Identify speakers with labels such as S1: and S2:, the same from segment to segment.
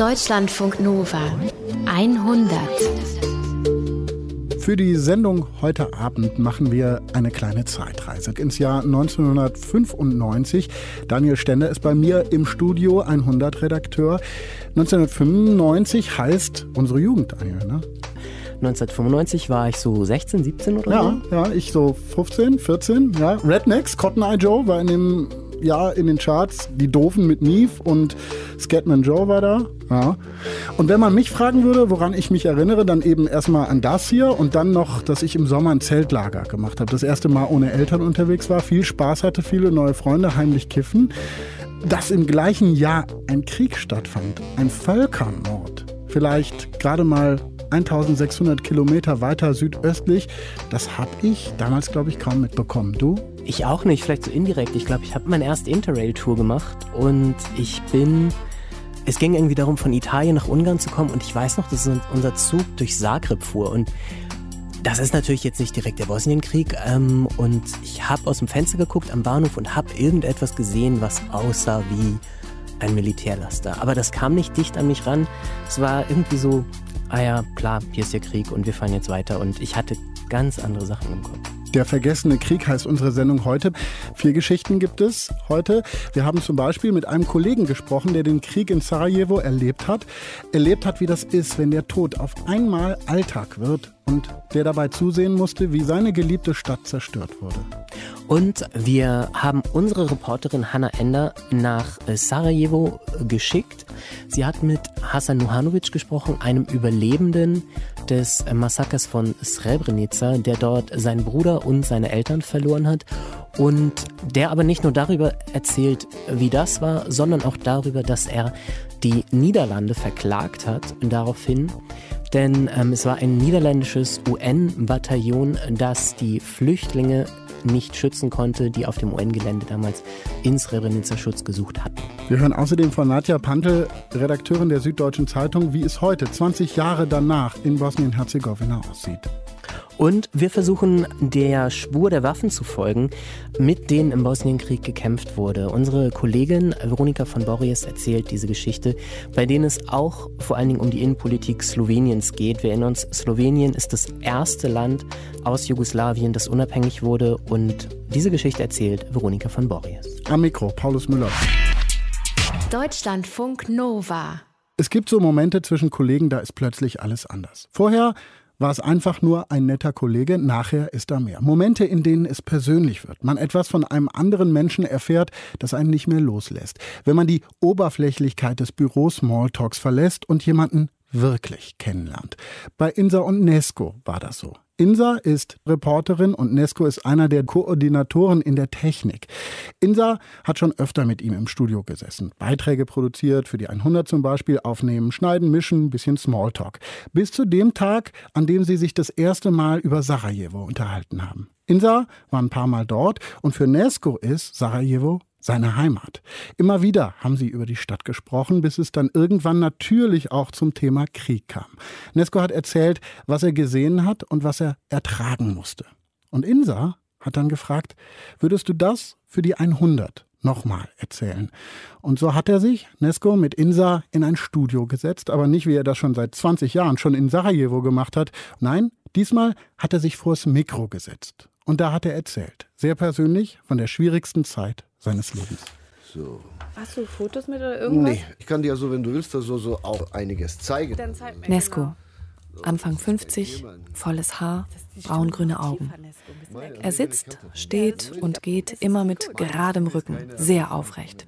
S1: Deutschlandfunk Nova 100.
S2: Für die Sendung heute Abend machen wir eine kleine Zeitreise ins Jahr 1995. Daniel Stender ist bei mir im Studio, 100-Redakteur. 1995 heißt unsere Jugend, Daniel, ne?
S3: 1995 war ich so 16, 17 oder
S2: ja,
S3: so.
S2: Ja, ich so 15, 14. Ja. Rednecks, Cotton Eye Joe war in dem Jahr in den Charts. Die Doofen mit Neve und Scatman Joe war da. Ja. Und wenn man mich fragen würde, woran ich mich erinnere, dann eben erstmal an das hier und dann noch, dass ich im Sommer ein Zeltlager gemacht habe. Das erste Mal ohne Eltern unterwegs war, viel Spaß hatte, viele neue Freunde, heimlich kiffen. Dass im gleichen Jahr ein Krieg stattfand, ein Völkermord. Vielleicht gerade mal 1600 Kilometer weiter südöstlich. Das habe ich damals, glaube ich, kaum mitbekommen. Du?
S3: Ich auch nicht, vielleicht so indirekt. Ich glaube, ich habe meine erste Interrail-Tour gemacht und ich bin. Es ging irgendwie darum, von Italien nach Ungarn zu kommen und ich weiß noch, dass unser Zug durch Zagreb fuhr und das ist natürlich jetzt nicht direkt der Bosnienkrieg ähm, und ich habe aus dem Fenster geguckt am Bahnhof und habe irgendetwas gesehen, was aussah wie ein Militärlaster. Aber das kam nicht dicht an mich ran. Es war irgendwie so ah ja, klar, hier ist der Krieg und wir fahren jetzt weiter. Und ich hatte ganz andere Sachen im Kopf.
S2: Der vergessene Krieg heißt unsere Sendung heute. Vier Geschichten gibt es heute. Wir haben zum Beispiel mit einem Kollegen gesprochen, der den Krieg in Sarajevo erlebt hat. Erlebt hat, wie das ist, wenn der Tod auf einmal Alltag wird und der dabei zusehen musste, wie seine geliebte Stadt zerstört wurde.
S3: Und wir haben unsere Reporterin Hanna Ender nach Sarajevo geschickt. Sie hat mit Hasan Nuhanovic gesprochen, einem Überlebenden des Massakers von Srebrenica, der dort seinen Bruder und seine Eltern verloren hat und der aber nicht nur darüber erzählt, wie das war, sondern auch darüber, dass er die Niederlande verklagt hat daraufhin, denn ähm, es war ein niederländisches UN-Bataillon, das die Flüchtlinge nicht schützen konnte, die auf dem UN-Gelände damals in Srebrenica Schutz gesucht hatten.
S2: Wir hören außerdem von Nadja Pantel, Redakteurin der Süddeutschen Zeitung, wie es heute, 20 Jahre danach, in Bosnien-Herzegowina aussieht.
S3: Und wir versuchen der Spur der Waffen zu folgen, mit denen im Bosnienkrieg gekämpft wurde. Unsere Kollegin Veronika von Borries erzählt diese Geschichte, bei denen es auch vor allen Dingen um die Innenpolitik Sloweniens geht. Wir erinnern uns, Slowenien ist das erste Land aus Jugoslawien, das unabhängig wurde. Und diese Geschichte erzählt Veronika von Borries.
S2: Am Mikro, Paulus Müller.
S1: Deutschlandfunk Nova.
S2: Es gibt so Momente zwischen Kollegen, da ist plötzlich alles anders. Vorher war es einfach nur ein netter Kollege, nachher ist da mehr. Momente, in denen es persönlich wird, man etwas von einem anderen Menschen erfährt, das einen nicht mehr loslässt. Wenn man die Oberflächlichkeit des Büros Smalltalks verlässt und jemanden wirklich kennenlernt. Bei Insa und Nesco war das so. Insa ist Reporterin und Nesco ist einer der Koordinatoren in der Technik. Insa hat schon öfter mit ihm im Studio gesessen, Beiträge produziert, für die 100 zum Beispiel aufnehmen, schneiden, mischen, bisschen Smalltalk. Bis zu dem Tag, an dem sie sich das erste Mal über Sarajevo unterhalten haben. Insa war ein paar Mal dort und für Nesco ist Sarajevo seine Heimat. Immer wieder haben sie über die Stadt gesprochen, bis es dann irgendwann natürlich auch zum Thema Krieg kam. Nesco hat erzählt, was er gesehen hat und was er ertragen musste. Und Insa hat dann gefragt, würdest du das für die 100 nochmal erzählen? Und so hat er sich, Nesco, mit Insa in ein Studio gesetzt, aber nicht wie er das schon seit 20 Jahren schon in Sarajevo gemacht hat. Nein, diesmal hat er sich vors Mikro gesetzt. Und da hat er erzählt, sehr persönlich, von der schwierigsten Zeit seines Lebens.
S4: So.
S5: Hast du Fotos mit oder irgendwas?
S4: Nee, ich kann dir so, wenn du willst, so, so auch einiges zeigen.
S5: Dann zeig mir.
S6: Nesco, Anfang 50, volles Haar, braungrüne Augen. Er sitzt, steht und geht immer mit geradem Rücken, sehr aufrecht.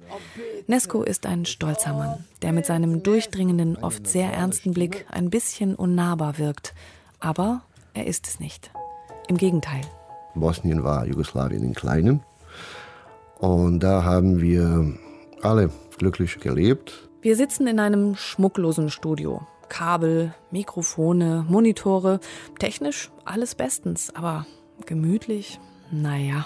S6: Nesco ist ein stolzer Mann, der mit seinem durchdringenden, oft sehr ernsten Blick ein bisschen unnahbar wirkt. Aber er ist es nicht. Im Gegenteil.
S4: Bosnien war Jugoslawien in Kleinem. Und da haben wir alle glücklich gelebt.
S6: Wir sitzen in einem schmucklosen Studio. Kabel, Mikrofone, Monitore. Technisch alles bestens, aber gemütlich, naja.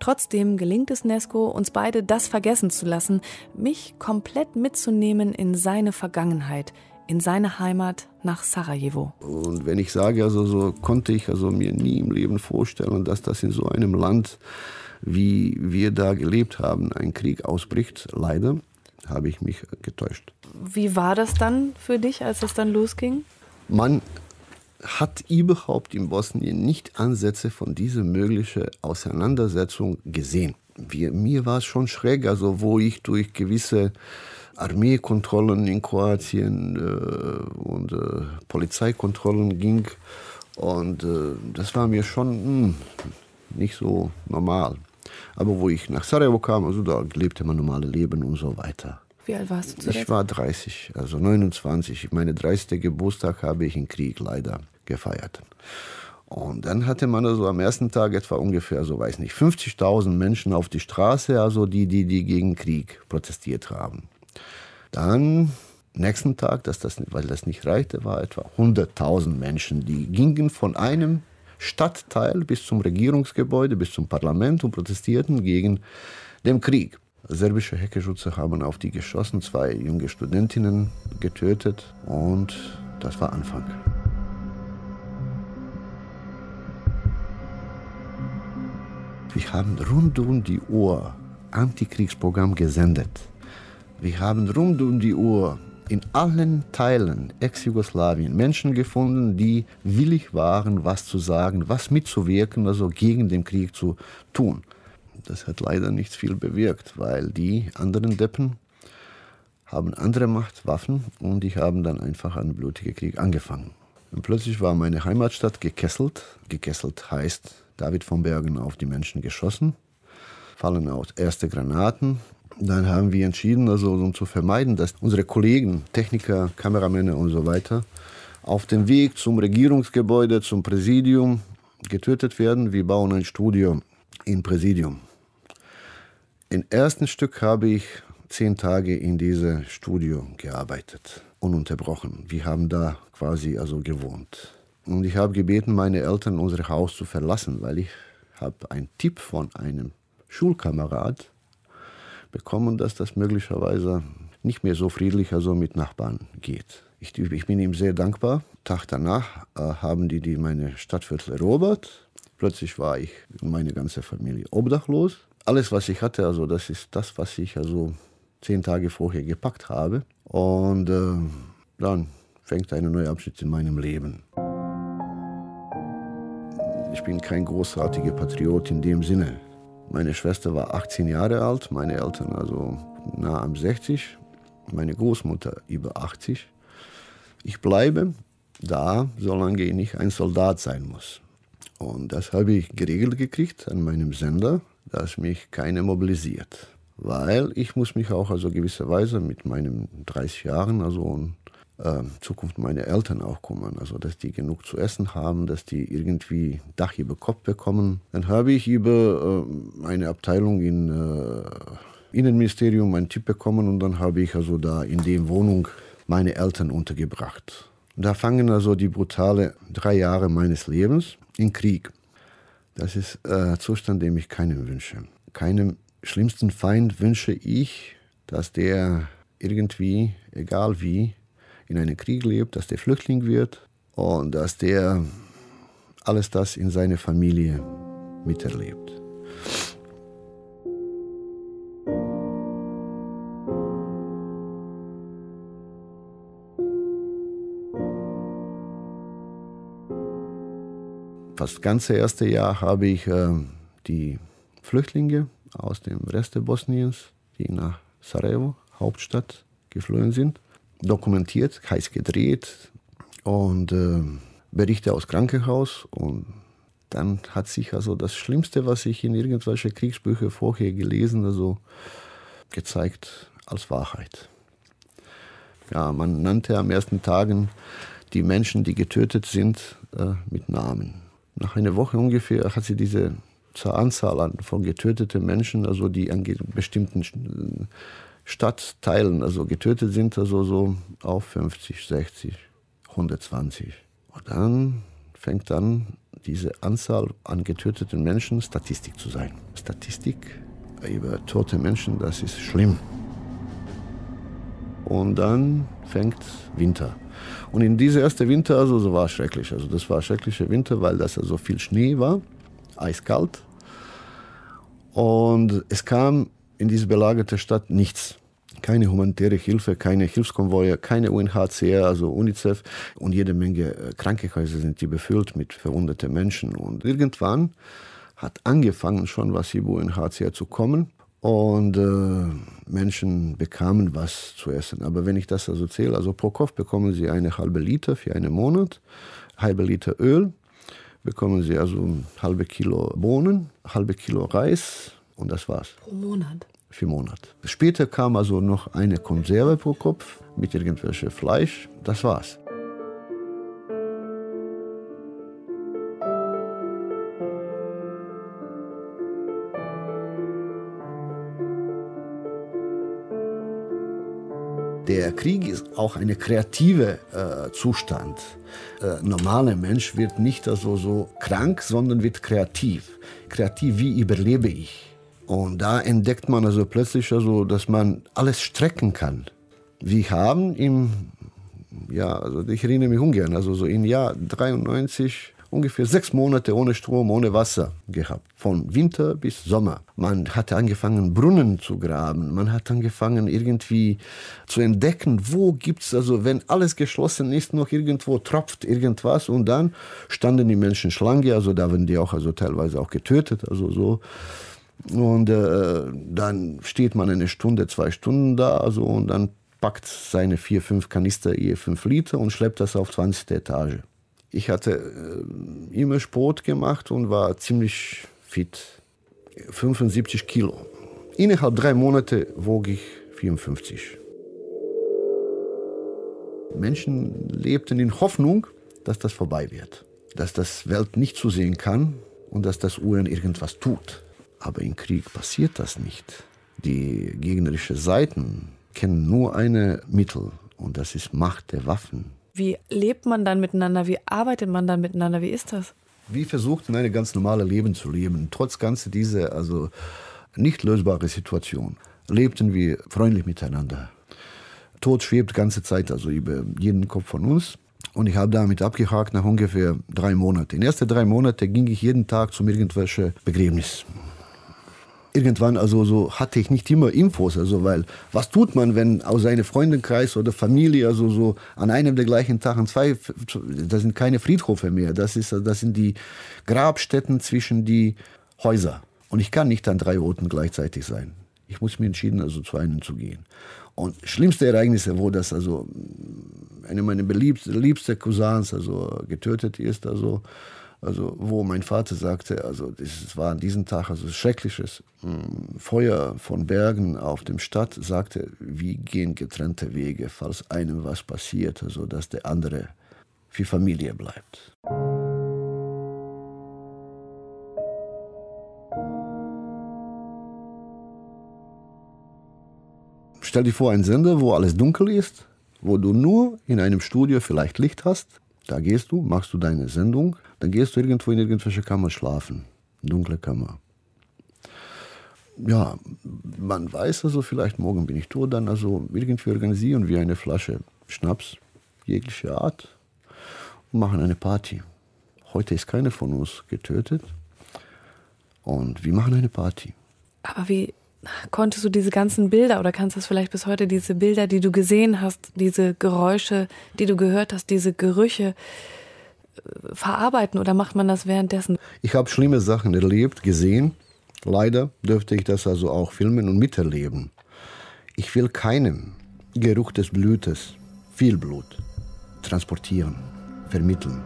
S6: Trotzdem gelingt es Nesco, uns beide das vergessen zu lassen, mich komplett mitzunehmen in seine Vergangenheit, in seine Heimat nach Sarajevo.
S4: Und wenn ich sage, also so konnte ich also mir nie im Leben vorstellen, dass das in so einem Land, wie wir da gelebt haben, ein Krieg ausbricht, leider. habe ich mich getäuscht.
S6: Wie war das dann für dich, als es dann losging?
S4: Man hat überhaupt in Bosnien nicht Ansätze von dieser möglichen Auseinandersetzung gesehen. Wir, mir war es schon schräg, also wo ich durch gewisse Armeekontrollen in Kroatien äh, und äh, Polizeikontrollen ging. Und äh, das war mir schon mh, hm, nicht so normal. Aber wo ich nach Sarajevo kam, also da lebte man normale Leben und so weiter.
S6: Wie alt warst du zu
S4: Ich war 30, also 29. Meine 30. Geburtstag habe ich im Krieg leider gefeiert. Und dann hatte man also am ersten Tag etwa ungefähr, so weiß nicht, 50.000 Menschen auf die Straße, also die, die, die gegen Krieg protestiert haben. Dann nächsten Tag, dass das, weil das nicht reichte, war etwa 100.000 Menschen, die gingen von einem Stadtteil bis zum Regierungsgebäude, bis zum Parlament und protestierten gegen den Krieg. Serbische Heckeschütze haben auf die geschossen, zwei junge Studentinnen getötet und das war Anfang. Wir haben rund um die Uhr Antikriegsprogramm gesendet. Wir haben rund um die Uhr in allen Teilen Ex-Jugoslawien Menschen gefunden, die willig waren, was zu sagen, was mitzuwirken, also gegen den Krieg zu tun. Das hat leider nicht viel bewirkt, weil die anderen Deppen haben andere Machtwaffen und die haben dann einfach einen blutigen Krieg angefangen. Und plötzlich war meine Heimatstadt gekesselt. Gekesselt heißt, David von Bergen auf die Menschen geschossen, fallen aus erste Granaten. Dann haben wir entschieden, also um zu vermeiden, dass unsere Kollegen, Techniker, Kameramänner und so weiter auf dem Weg zum Regierungsgebäude, zum Präsidium getötet werden. Wir bauen ein Studio im Präsidium. Im ersten Stück habe ich zehn Tage in diesem Studio gearbeitet, ununterbrochen. Wir haben da quasi also gewohnt. Und ich habe gebeten, meine Eltern unser Haus zu verlassen, weil ich habe einen Tipp von einem Schulkamerad bekommen, dass das möglicherweise nicht mehr so friedlich also mit Nachbarn geht. Ich, ich bin ihm sehr dankbar. Tag danach äh, haben die, die meine Stadtviertel erobert. Plötzlich war ich und meine ganze Familie obdachlos alles, was ich hatte, also das ist das, was ich also zehn Tage vorher gepackt habe. Und äh, dann fängt ein neuer Abschnitt in meinem Leben. Ich bin kein großartiger Patriot in dem Sinne. Meine Schwester war 18 Jahre alt, meine Eltern also nah am 60, meine Großmutter über 80. Ich bleibe da, solange ich nicht ein Soldat sein muss. Und das habe ich geregelt gekriegt an meinem Sender dass mich keiner mobilisiert. Weil ich muss mich auch also gewisserweise mit meinen 30 Jahren, also Zukunft meine Eltern auch kümmern. Also dass die genug zu essen haben, dass die irgendwie Dach über Kopf bekommen. Dann habe ich über äh, eine Abteilung in äh, Innenministerium einen Tipp bekommen und dann habe ich also da in der Wohnung meine Eltern untergebracht. Da fangen also die brutale drei Jahre meines Lebens in Krieg. Das ist ein Zustand, den ich keinem wünsche. Keinem schlimmsten Feind wünsche ich, dass der irgendwie, egal wie, in einem Krieg lebt, dass der Flüchtling wird und dass der alles das in seiner Familie miterlebt. fast das ganze erste Jahr habe ich äh, die Flüchtlinge aus dem Rest Bosniens, die nach Sarajevo, Hauptstadt, geflohen sind, dokumentiert, heiß gedreht und äh, Berichte aus Krankenhaus. Und dann hat sich also das Schlimmste, was ich in irgendwelchen Kriegsbüchern vorher gelesen, also gezeigt als Wahrheit. Ja, man nannte am ersten Tagen die Menschen, die getötet sind, äh, mit Namen. Nach einer Woche ungefähr hat sie diese zur Anzahl von getöteten Menschen, also die an bestimmten Stadtteilen also getötet sind, also so auf 50, 60, 120. Und dann fängt dann diese Anzahl an getöteten Menschen Statistik zu sein. Statistik über tote Menschen, das ist schlimm. Und dann fängt Winter. Und in dieser ersten Winter, also so war es schrecklich. Also das war ein schrecklicher Winter, weil das also viel Schnee war, eiskalt. Und es kam in diese belagerte Stadt nichts. Keine humanitäre Hilfe, keine Hilfskonvoje, keine UNHCR, also UNICEF und jede Menge äh, Krankenhäuser sind die befüllt mit verwundeten Menschen. Und irgendwann hat angefangen schon was über UNHCR zu kommen und äh, Menschen bekamen was zu essen. Aber wenn ich das also zähle, also pro Kopf bekommen sie eine halbe Liter für einen Monat, halbe Liter Öl, bekommen sie also halbe Kilo Bohnen, halbe Kilo Reis und das war's.
S6: Pro Monat?
S4: Für Monat. Später kam also noch eine Konserve pro Kopf mit irgendwelchem Fleisch. Das war's. Der Krieg ist auch ein kreativer äh, Zustand. Äh, normaler Mensch wird nicht also so krank, sondern wird kreativ. Kreativ, wie überlebe ich? Und da entdeckt man also plötzlich also, dass man alles strecken kann. Wir haben im, ja, also ich erinnere mich ungern, also so im Jahr 93 ungefähr sechs Monate ohne Strom, ohne Wasser gehabt. Von Winter bis Sommer. Man hatte angefangen, Brunnen zu graben. Man hat angefangen, irgendwie zu entdecken, wo gibt es, also wenn alles geschlossen ist, noch irgendwo tropft irgendwas. Und dann standen die Menschen Schlange, also da werden die auch also teilweise auch getötet, also so. Und äh, dann steht man eine Stunde, zwei Stunden da, also und dann packt seine vier, fünf Kanister je fünf Liter und schleppt das auf 20. Etage. Ich hatte äh, immer Sport gemacht und war ziemlich fit. 75 Kilo. Innerhalb drei Monate wog ich 54. Menschen lebten in Hoffnung, dass das vorbei wird. Dass das Welt nicht zusehen kann und dass das UN irgendwas tut. Aber im Krieg passiert das nicht. Die gegnerischen Seiten kennen nur ein Mittel und das ist Macht der Waffen.
S6: Wie lebt man dann miteinander? Wie arbeitet man dann miteinander? Wie ist das?
S4: Wie versucht ein ganz normales Leben zu leben, trotz ganze dieser also nicht lösbare Situation, lebten wir freundlich miteinander. Tod schwebt ganze Zeit also über jeden Kopf von uns. Und ich habe damit abgehakt nach ungefähr drei Monaten. In den ersten drei Monaten ging ich jeden Tag zum irgendwelchen Begräbnis irgendwann also so hatte ich nicht immer Infos, also weil was tut man, wenn aus seinem Freundenkreis oder Familie also so an einem der gleichen Tag an zwei, das sind keine Friedhöfe mehr, das ist, das sind die Grabstätten zwischen die Häuser und ich kann nicht an drei Orten gleichzeitig sein. Ich muss mir entschieden, also zu einem zu gehen. Und schlimmste Ereignisse, wo das also eine meiner liebsten Cousins also getötet ist, also also wo mein Vater sagte, also es war an diesem Tag also schreckliches hm, Feuer von Bergen auf dem Stadt, sagte, wie gehen getrennte Wege, falls einem was passiert, also dass der andere für Familie bleibt. Stell dir vor, ein Sender, wo alles dunkel ist, wo du nur in einem Studio vielleicht Licht hast. Da gehst du, machst du deine Sendung, dann gehst du irgendwo in irgendwelche Kammer schlafen. Dunkle Kammer. Ja, man weiß also, vielleicht morgen bin ich tot, dann also irgendwie organisieren wir eine Flasche Schnaps, jegliche Art, und machen eine Party. Heute ist keiner von uns getötet und wir machen eine Party.
S6: Aber wie konntest du diese ganzen Bilder oder kannst du es vielleicht bis heute, diese Bilder, die du gesehen hast, diese Geräusche, die du gehört hast, diese Gerüche, verarbeiten oder macht man das währenddessen?
S4: Ich habe schlimme Sachen erlebt, gesehen. Leider dürfte ich das also auch filmen und miterleben. Ich will keinem Geruch des Blutes, viel Blut, transportieren, vermitteln.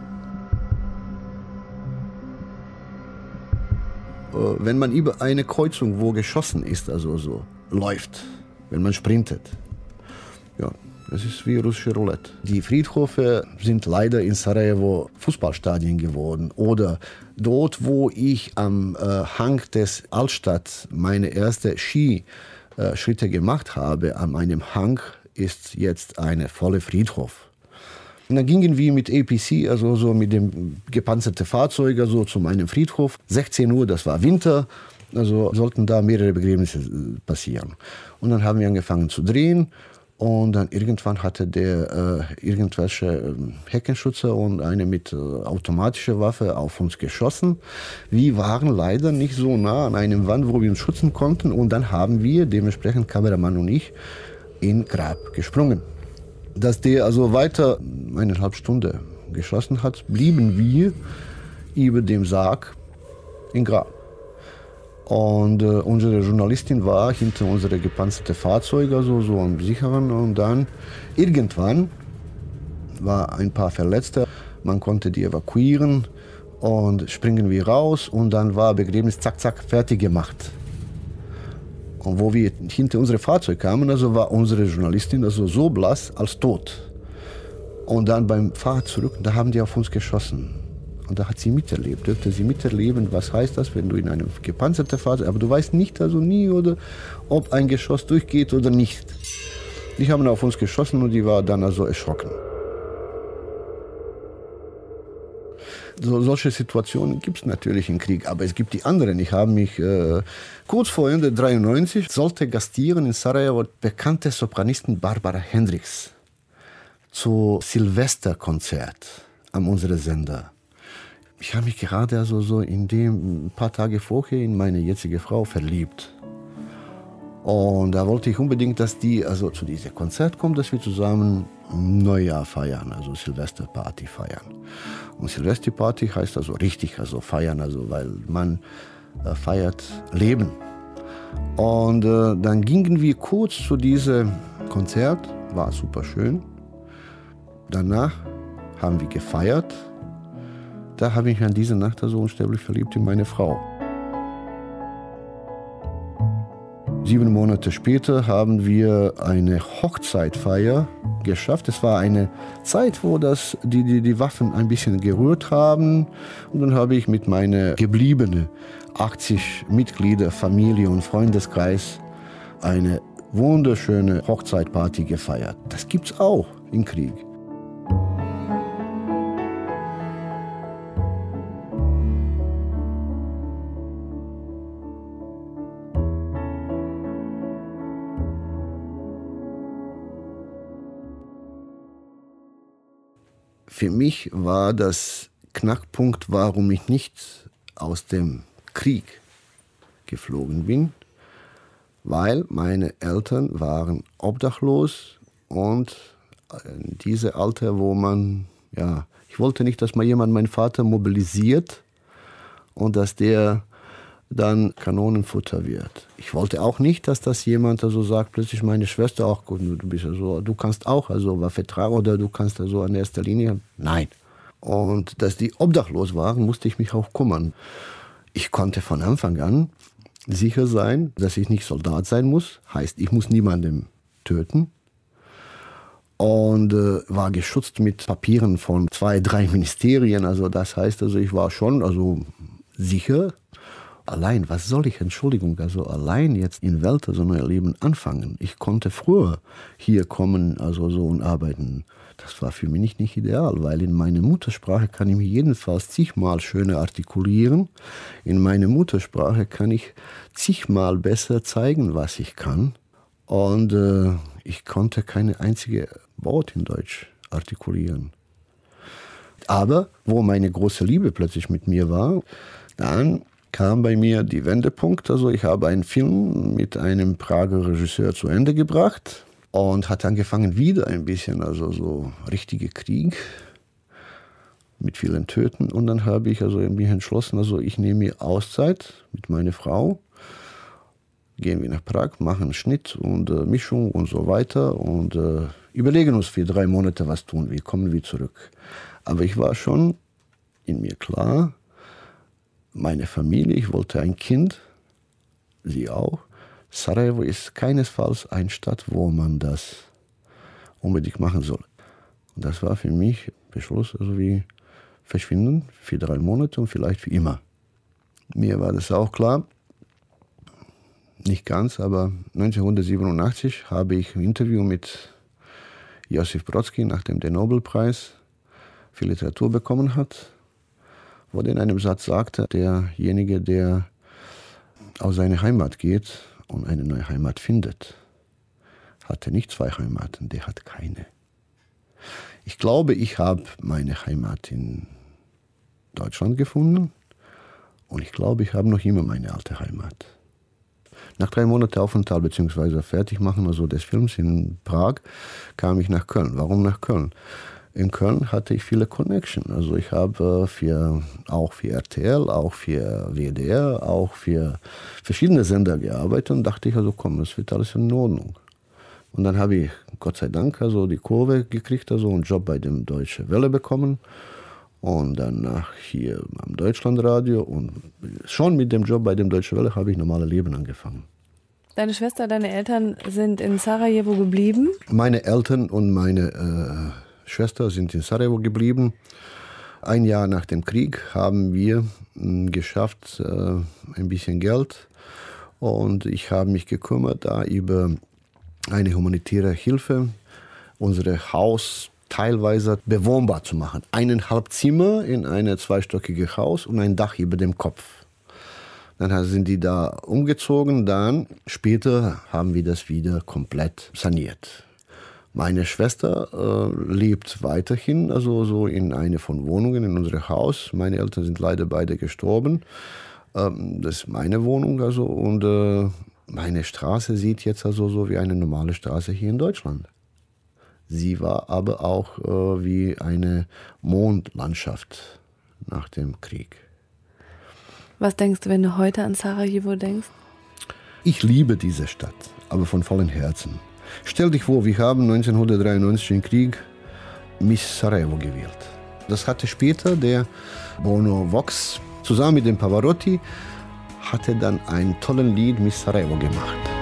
S4: Äh, wenn man über eine Kreuzung, wo geschossen ist, also so läuft, wenn man sprintet, ja, das ist wie russische Roulette. Die Friedhöfe sind leider in Sarajevo Fußballstadien geworden. Oder dort, wo ich am äh, Hang des Altstadt meine ersten Skischritte gemacht habe, an meinem Hang ist jetzt eine volle Friedhof. Und dann gingen wir mit APC, also so mit dem gepanzerten Fahrzeug, also zu meinem Friedhof. 16 Uhr, das war Winter, also sollten da mehrere Begräbnisse äh, passieren. Und dann haben wir angefangen zu drehen und dann irgendwann hatte der äh, irgendwelche äh, Heckenschützer und eine mit äh, automatischer Waffe auf uns geschossen. Wir waren leider nicht so nah an einem Wand, wo wir uns schützen konnten. Und dann haben wir, dementsprechend Kameramann und ich, in Grab gesprungen. Dass der also weiter eineinhalb Stunden geschossen hat, blieben wir über dem Sarg in Grab. Und äh, unsere Journalistin war hinter unsere gepanzerte Fahrzeuge, also so am sicheren. Und dann irgendwann war ein paar Verletzte. Man konnte die evakuieren und springen wir raus und dann war Begräbnis zack zack fertig gemacht. Und wo wir hinter unsere Fahrzeug kamen, also war unsere Journalistin also so blass als tot. Und dann beim Fahrrad zurück, da haben die auf uns geschossen. Und da hat sie miterlebt, dürfte sie miterleben, was heißt das, wenn du in einem gepanzerten Fahrzeug, aber du weißt nicht also nie, oder ob ein Geschoss durchgeht oder nicht. Die haben auf uns geschossen und die war dann also erschrocken. So, solche Situationen gibt es natürlich im Krieg, aber es gibt die anderen. Ich habe mich äh, kurz vor Ende 93 sollte gastieren in Sarajevo bekannte Sopranistin Barbara Hendricks zu Silvesterkonzert an unserem Sender. Ich habe mich gerade also so in dem ein paar Tage vorher in meine jetzige Frau verliebt. Und da wollte ich unbedingt, dass die also zu diesem Konzert kommt, dass wir zusammen Neujahr feiern, also Silvesterparty feiern. Und Silvesterparty heißt also richtig, also feiern, also weil man äh, feiert Leben. Und äh, dann gingen wir kurz zu diesem Konzert, war super schön. Danach haben wir gefeiert. Da habe ich mich an diese Nacht so unsterblich verliebt in meine Frau. Sieben Monate später haben wir eine Hochzeitfeier geschafft. Es war eine Zeit, wo das, die, die, die Waffen ein bisschen gerührt haben. Und dann habe ich mit meiner gebliebenen 80 Mitglieder, Familie und Freundeskreis eine wunderschöne Hochzeitparty gefeiert. Das gibt es auch im Krieg. Für mich war das Knackpunkt, warum ich nicht aus dem Krieg geflogen bin, weil meine Eltern waren obdachlos und in diese Alter, wo man, ja, ich wollte nicht, dass mal jemand meinen Vater mobilisiert und dass der dann Kanonenfutter wird. Ich wollte auch nicht, dass das jemand so also sagt, plötzlich meine Schwester auch, du bist also, du kannst auch also Waffe tragen oder du kannst also an erster Linie. Nein. Und dass die obdachlos waren, musste ich mich auch kümmern. Ich konnte von Anfang an sicher sein, dass ich nicht Soldat sein muss. Heißt, ich muss niemanden töten. Und äh, war geschützt mit Papieren von zwei, drei Ministerien. Also das heißt, also ich war schon also sicher, allein, was soll ich, Entschuldigung, also allein jetzt in Welt so ein Leben anfangen. Ich konnte früher hier kommen, also so und arbeiten. Das war für mich nicht, nicht ideal, weil in meiner Muttersprache kann ich mich jedenfalls zigmal schöner artikulieren. In meiner Muttersprache kann ich zigmal besser zeigen, was ich kann. Und äh, ich konnte keine einzige Wort in Deutsch artikulieren. Aber wo meine große Liebe plötzlich mit mir war, dann kam bei mir die Wendepunkt. Also ich habe einen Film mit einem Prager Regisseur zu Ende gebracht und hat angefangen wieder ein bisschen, also so richtige Krieg mit vielen Töten. Und dann habe ich also mich entschlossen, also ich nehme mir Auszeit mit meiner Frau, gehen wir nach Prag, machen Schnitt und äh, Mischung und so weiter und äh, überlegen uns für drei Monate, was tun wir, kommen wir zurück. Aber ich war schon in mir klar, meine Familie, ich wollte ein Kind, sie auch. Sarajevo ist keinesfalls eine Stadt, wo man das unbedingt machen soll. Und das war für mich Beschluss, also wie verschwinden für drei Monate und vielleicht für immer. Mir war das auch klar, nicht ganz, aber 1987 habe ich ein Interview mit Josif Brodsky, nachdem der Nobelpreis für Literatur bekommen hat, er in einem Satz sagte, derjenige, der aus seiner Heimat geht und eine neue Heimat findet, hatte nicht zwei Heimaten, der hat keine. Ich glaube, ich habe meine Heimat in Deutschland gefunden und ich glaube, ich habe noch immer meine alte Heimat. Nach drei Monaten Aufenthalt bzw. Fertigmachen also des Films in Prag kam ich nach Köln. Warum nach Köln? In Köln hatte ich viele Connection. Also ich habe für, auch für RTL, auch für WDR, auch für verschiedene Sender gearbeitet und dachte ich also, komm, es wird alles in Ordnung. Und dann habe ich Gott sei Dank also die Kurve gekriegt, also einen Job bei dem Deutsche Welle bekommen und danach hier am Deutschlandradio und schon mit dem Job bei dem Deutsche Welle habe ich normale Leben angefangen.
S5: Deine Schwester, deine Eltern sind in Sarajevo geblieben?
S4: Meine Eltern und meine äh, Schwester sind in Sarajevo geblieben. Ein Jahr nach dem Krieg haben wir äh, geschafft, äh, ein bisschen Geld und ich habe mich gekümmert da über eine humanitäre Hilfe, unsere Haus teilweise bewohnbar zu machen. Eineinhalb Zimmer in ein zweistöckiges Haus und ein Dach über dem Kopf. Dann sind die da umgezogen, dann später haben wir das wieder komplett saniert. Meine Schwester äh, lebt weiterhin, also so in einer von Wohnungen in unserem Haus. Meine Eltern sind leider beide gestorben. Ähm, das ist meine Wohnung, also und äh, meine Straße sieht jetzt also so wie eine normale Straße hier in Deutschland. Sie war aber auch äh, wie eine Mondlandschaft nach dem Krieg.
S5: Was denkst du, wenn du heute an Sarajevo denkst?
S4: Ich liebe diese Stadt, aber von vollem Herzen. Stell dich vor, wir haben 1993 im Krieg Miss Sarajevo gewählt. Das hatte später der Bono Vox zusammen mit dem Pavarotti hatte dann ein tolles Lied Miss Sarajevo gemacht.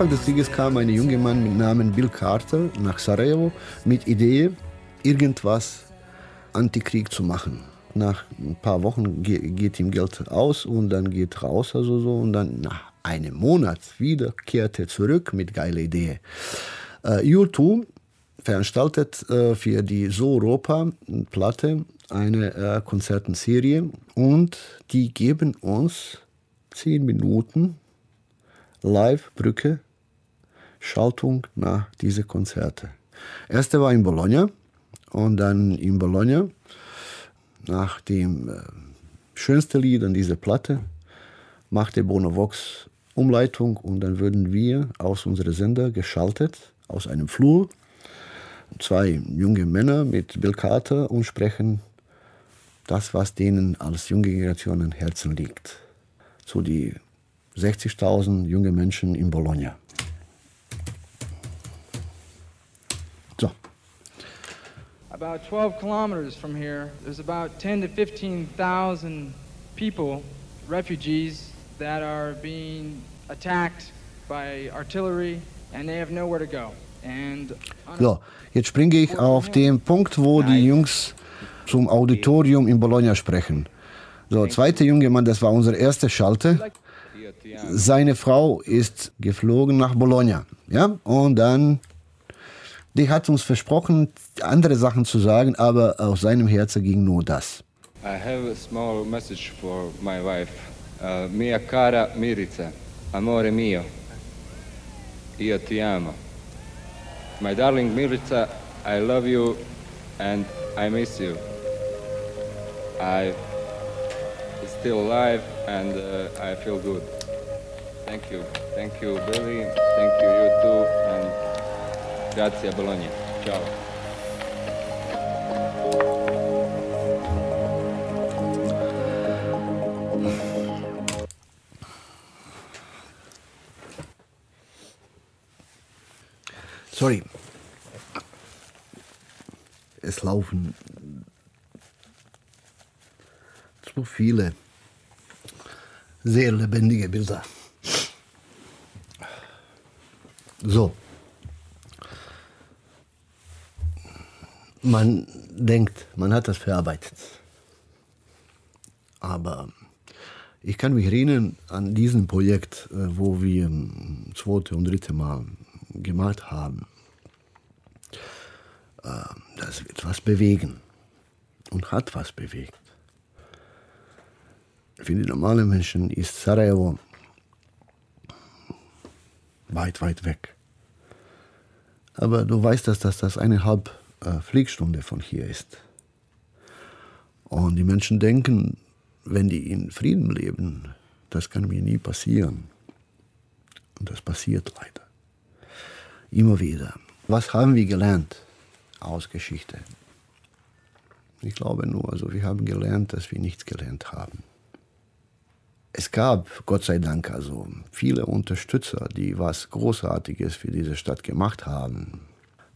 S4: Anfang des Krieges kam ein junger Mann mit Namen Bill Carter nach Sarajevo mit Idee, irgendwas Antikrieg zu machen. Nach ein paar Wochen geht ihm Geld aus und dann geht raus, also so, und dann nach einem Monat wieder kehrt er zurück mit geiler Idee. Äh, U2 veranstaltet äh, für die So Europa Platte eine äh, Konzertenserie und die geben uns zehn Minuten Live-Brücke, Schaltung nach diese Konzerte. Erste war in Bologna und dann in Bologna nach dem äh, schönsten Lied an dieser Platte machte Bono Vox Umleitung und dann würden wir aus unserem Sender geschaltet aus einem Flur zwei junge Männer mit Bill Carter und sprechen das, was denen als junge Generation am Herzen liegt. So die 60.000 junge Menschen in Bologna.
S7: About 12 kilometers from here, there's about 10 to 15,000 people, refugees, that are being attacked by artillery and they have nowhere to go. And
S4: so, jetzt springe ich auf den Punkt, wo die Jungs zum Auditorium in Bologna sprechen. So, zweiter junge Mann, das war unser erster Schalter. Seine Frau ist geflogen nach Bologna. Ja? Und dann, die hat uns versprochen, andere Sachen zu sagen, aber aus seinem Herzen ging nur das.
S8: I have a small message for my wife. Uh, mia cara Mirica, amore mio, io ti amo. My darling Mirica, I love you and I miss you. I still alive and uh, I feel good. Thank you. Thank you, Billy. Thank you, you too. And grazie, Bologna. Ciao.
S4: Sorry. Es laufen so viele sehr lebendige Bilder. So. Man denkt, man hat das verarbeitet. Aber ich kann mich erinnern an diesem Projekt, äh, wo wir das zweite und dritte Mal gemacht haben. Äh, das wird was bewegen und hat was bewegt. Für die normalen Menschen ist Sarajevo weit, weit weg. Aber du weißt, dass das, das eineinhalb äh, Flickstunde von hier ist. Und die Menschen denken, wenn die in Frieden leben, das kann mir nie passieren. Und das passiert leider. Immer wieder. Was haben wir gelernt aus Geschichte? Ich glaube nur, also wir haben gelernt, dass wir nichts gelernt haben. Es gab, Gott sei Dank, also viele Unterstützer, die was Großartiges für diese Stadt gemacht haben.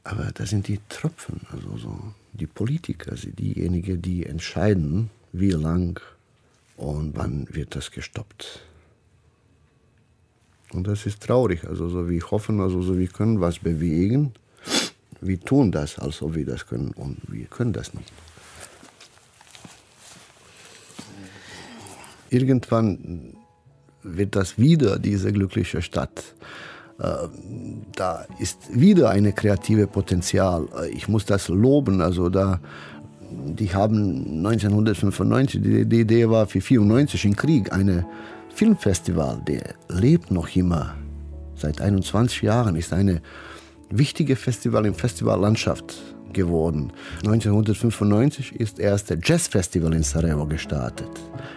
S4: Aber das sind die Tropfen, also so die Politiker, also diejenigen, die entscheiden, wie lang und wann wird das gestoppt. Und das ist traurig. Also so wir hoffen, also so wir können was bewegen. Wir tun das, als ob wir das können und wir können das nicht. Irgendwann wird das wieder diese glückliche Stadt. Äh, da ist wieder eine kreative Potenzial. Ich muss das loben. Also da, die haben 1995, die, Idee war für 94 im Krieg eine Filmfestival, der lebt noch immer. Seit 21 Jahren ist eine wichtige Festival in Festivallandschaft geworden. 1995 ist erst der Jazzfestival in Sarajevo gestartet.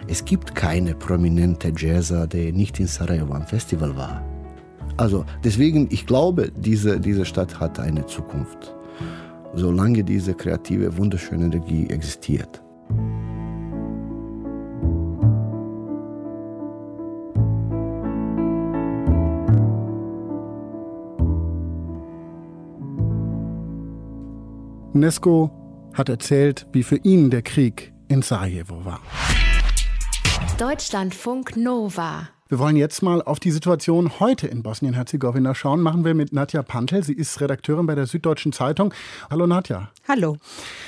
S4: Es gibt keine prominente Jazzer, der nicht in Sarajevo am Festival war. Also deswegen, ich glaube, diese, diese Stadt hat eine Zukunft, solange diese kreative, wunderschöne Energie existiert.
S2: Nesko hat erzählt, wie für ihn der Krieg in Sarajevo war.
S1: Deutschlandfunk Nova.
S2: Wir wollen jetzt mal auf die Situation heute in Bosnien-Herzegowina schauen. Machen wir mit Nadja Pantel. Sie ist Redakteurin bei der Süddeutschen Zeitung. Hallo Nadja.
S9: Hallo.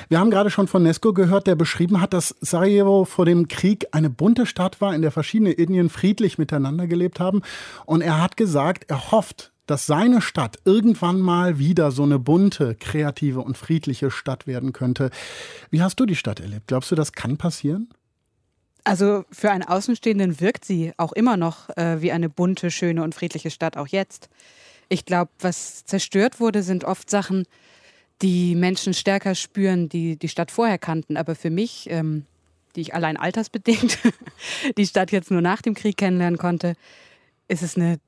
S2: Wir haben gerade schon von Nesko gehört, der beschrieben hat, dass Sarajevo vor dem Krieg eine bunte Stadt war, in der verschiedene Ethnien friedlich miteinander gelebt haben. Und er hat gesagt, er hofft, dass seine Stadt irgendwann mal wieder so eine bunte, kreative und friedliche Stadt werden könnte. Wie hast du die Stadt erlebt? Glaubst du, das kann passieren?
S9: Also für einen Außenstehenden wirkt sie auch immer noch äh, wie eine bunte, schöne und friedliche Stadt, auch jetzt. Ich glaube, was zerstört wurde, sind oft Sachen, die Menschen stärker spüren, die die Stadt vorher kannten. Aber für mich, ähm, die ich allein altersbedingt die Stadt jetzt nur nach dem Krieg kennenlernen konnte, ist es eine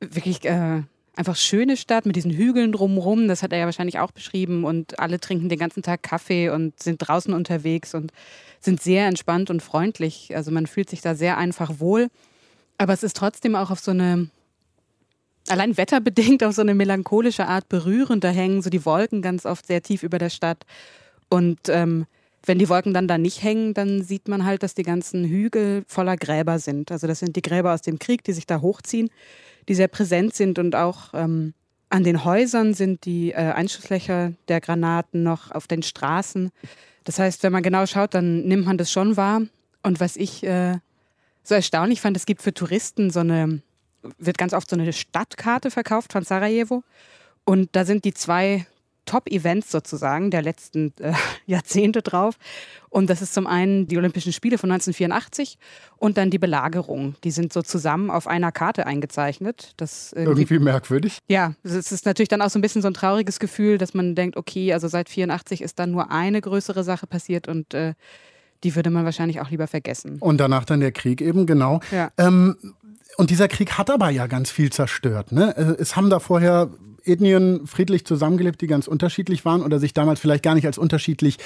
S9: wirklich äh, einfach schöne Stadt mit diesen Hügeln drumherum. Das hat er ja wahrscheinlich auch beschrieben. Und alle trinken den ganzen Tag Kaffee und sind draußen unterwegs und sind sehr entspannt und freundlich. Also man fühlt sich da sehr einfach wohl. Aber es ist trotzdem auch auf so eine, allein wetterbedingt, auf so eine melancholische Art berührend. Da hängen so die Wolken ganz oft sehr tief über der Stadt. Und ähm, wenn die Wolken dann da nicht hängen, dann sieht man halt, dass die ganzen Hügel voller Gräber sind. Also das sind die Gräber aus dem Krieg, die sich da hochziehen die sehr präsent sind und auch ähm, an den Häusern sind die äh, Einschusslöcher der Granaten noch auf den Straßen. Das heißt, wenn man genau schaut, dann nimmt man das schon wahr. Und was ich äh, so erstaunlich fand, es gibt für Touristen so eine, wird ganz oft so eine Stadtkarte verkauft von Sarajevo. Und da sind die zwei Top-Events sozusagen der letzten äh, Jahrzehnte drauf. Und das ist zum einen die Olympischen Spiele von 1984 und dann die Belagerung. Die sind so zusammen auf einer Karte eingezeichnet. Das
S2: irgendwie, irgendwie merkwürdig.
S9: Ja, es ist natürlich dann auch so ein bisschen so ein trauriges Gefühl, dass man denkt, okay, also seit 84 ist dann nur eine größere Sache passiert und äh, die würde man wahrscheinlich auch lieber vergessen.
S2: Und danach dann der Krieg eben, genau.
S9: Ja.
S2: Ähm, und dieser Krieg hat aber ja ganz viel zerstört. Ne? Äh, es haben da vorher Ethnien friedlich zusammengelebt, die ganz unterschiedlich waren oder sich damals vielleicht gar nicht als unterschiedlich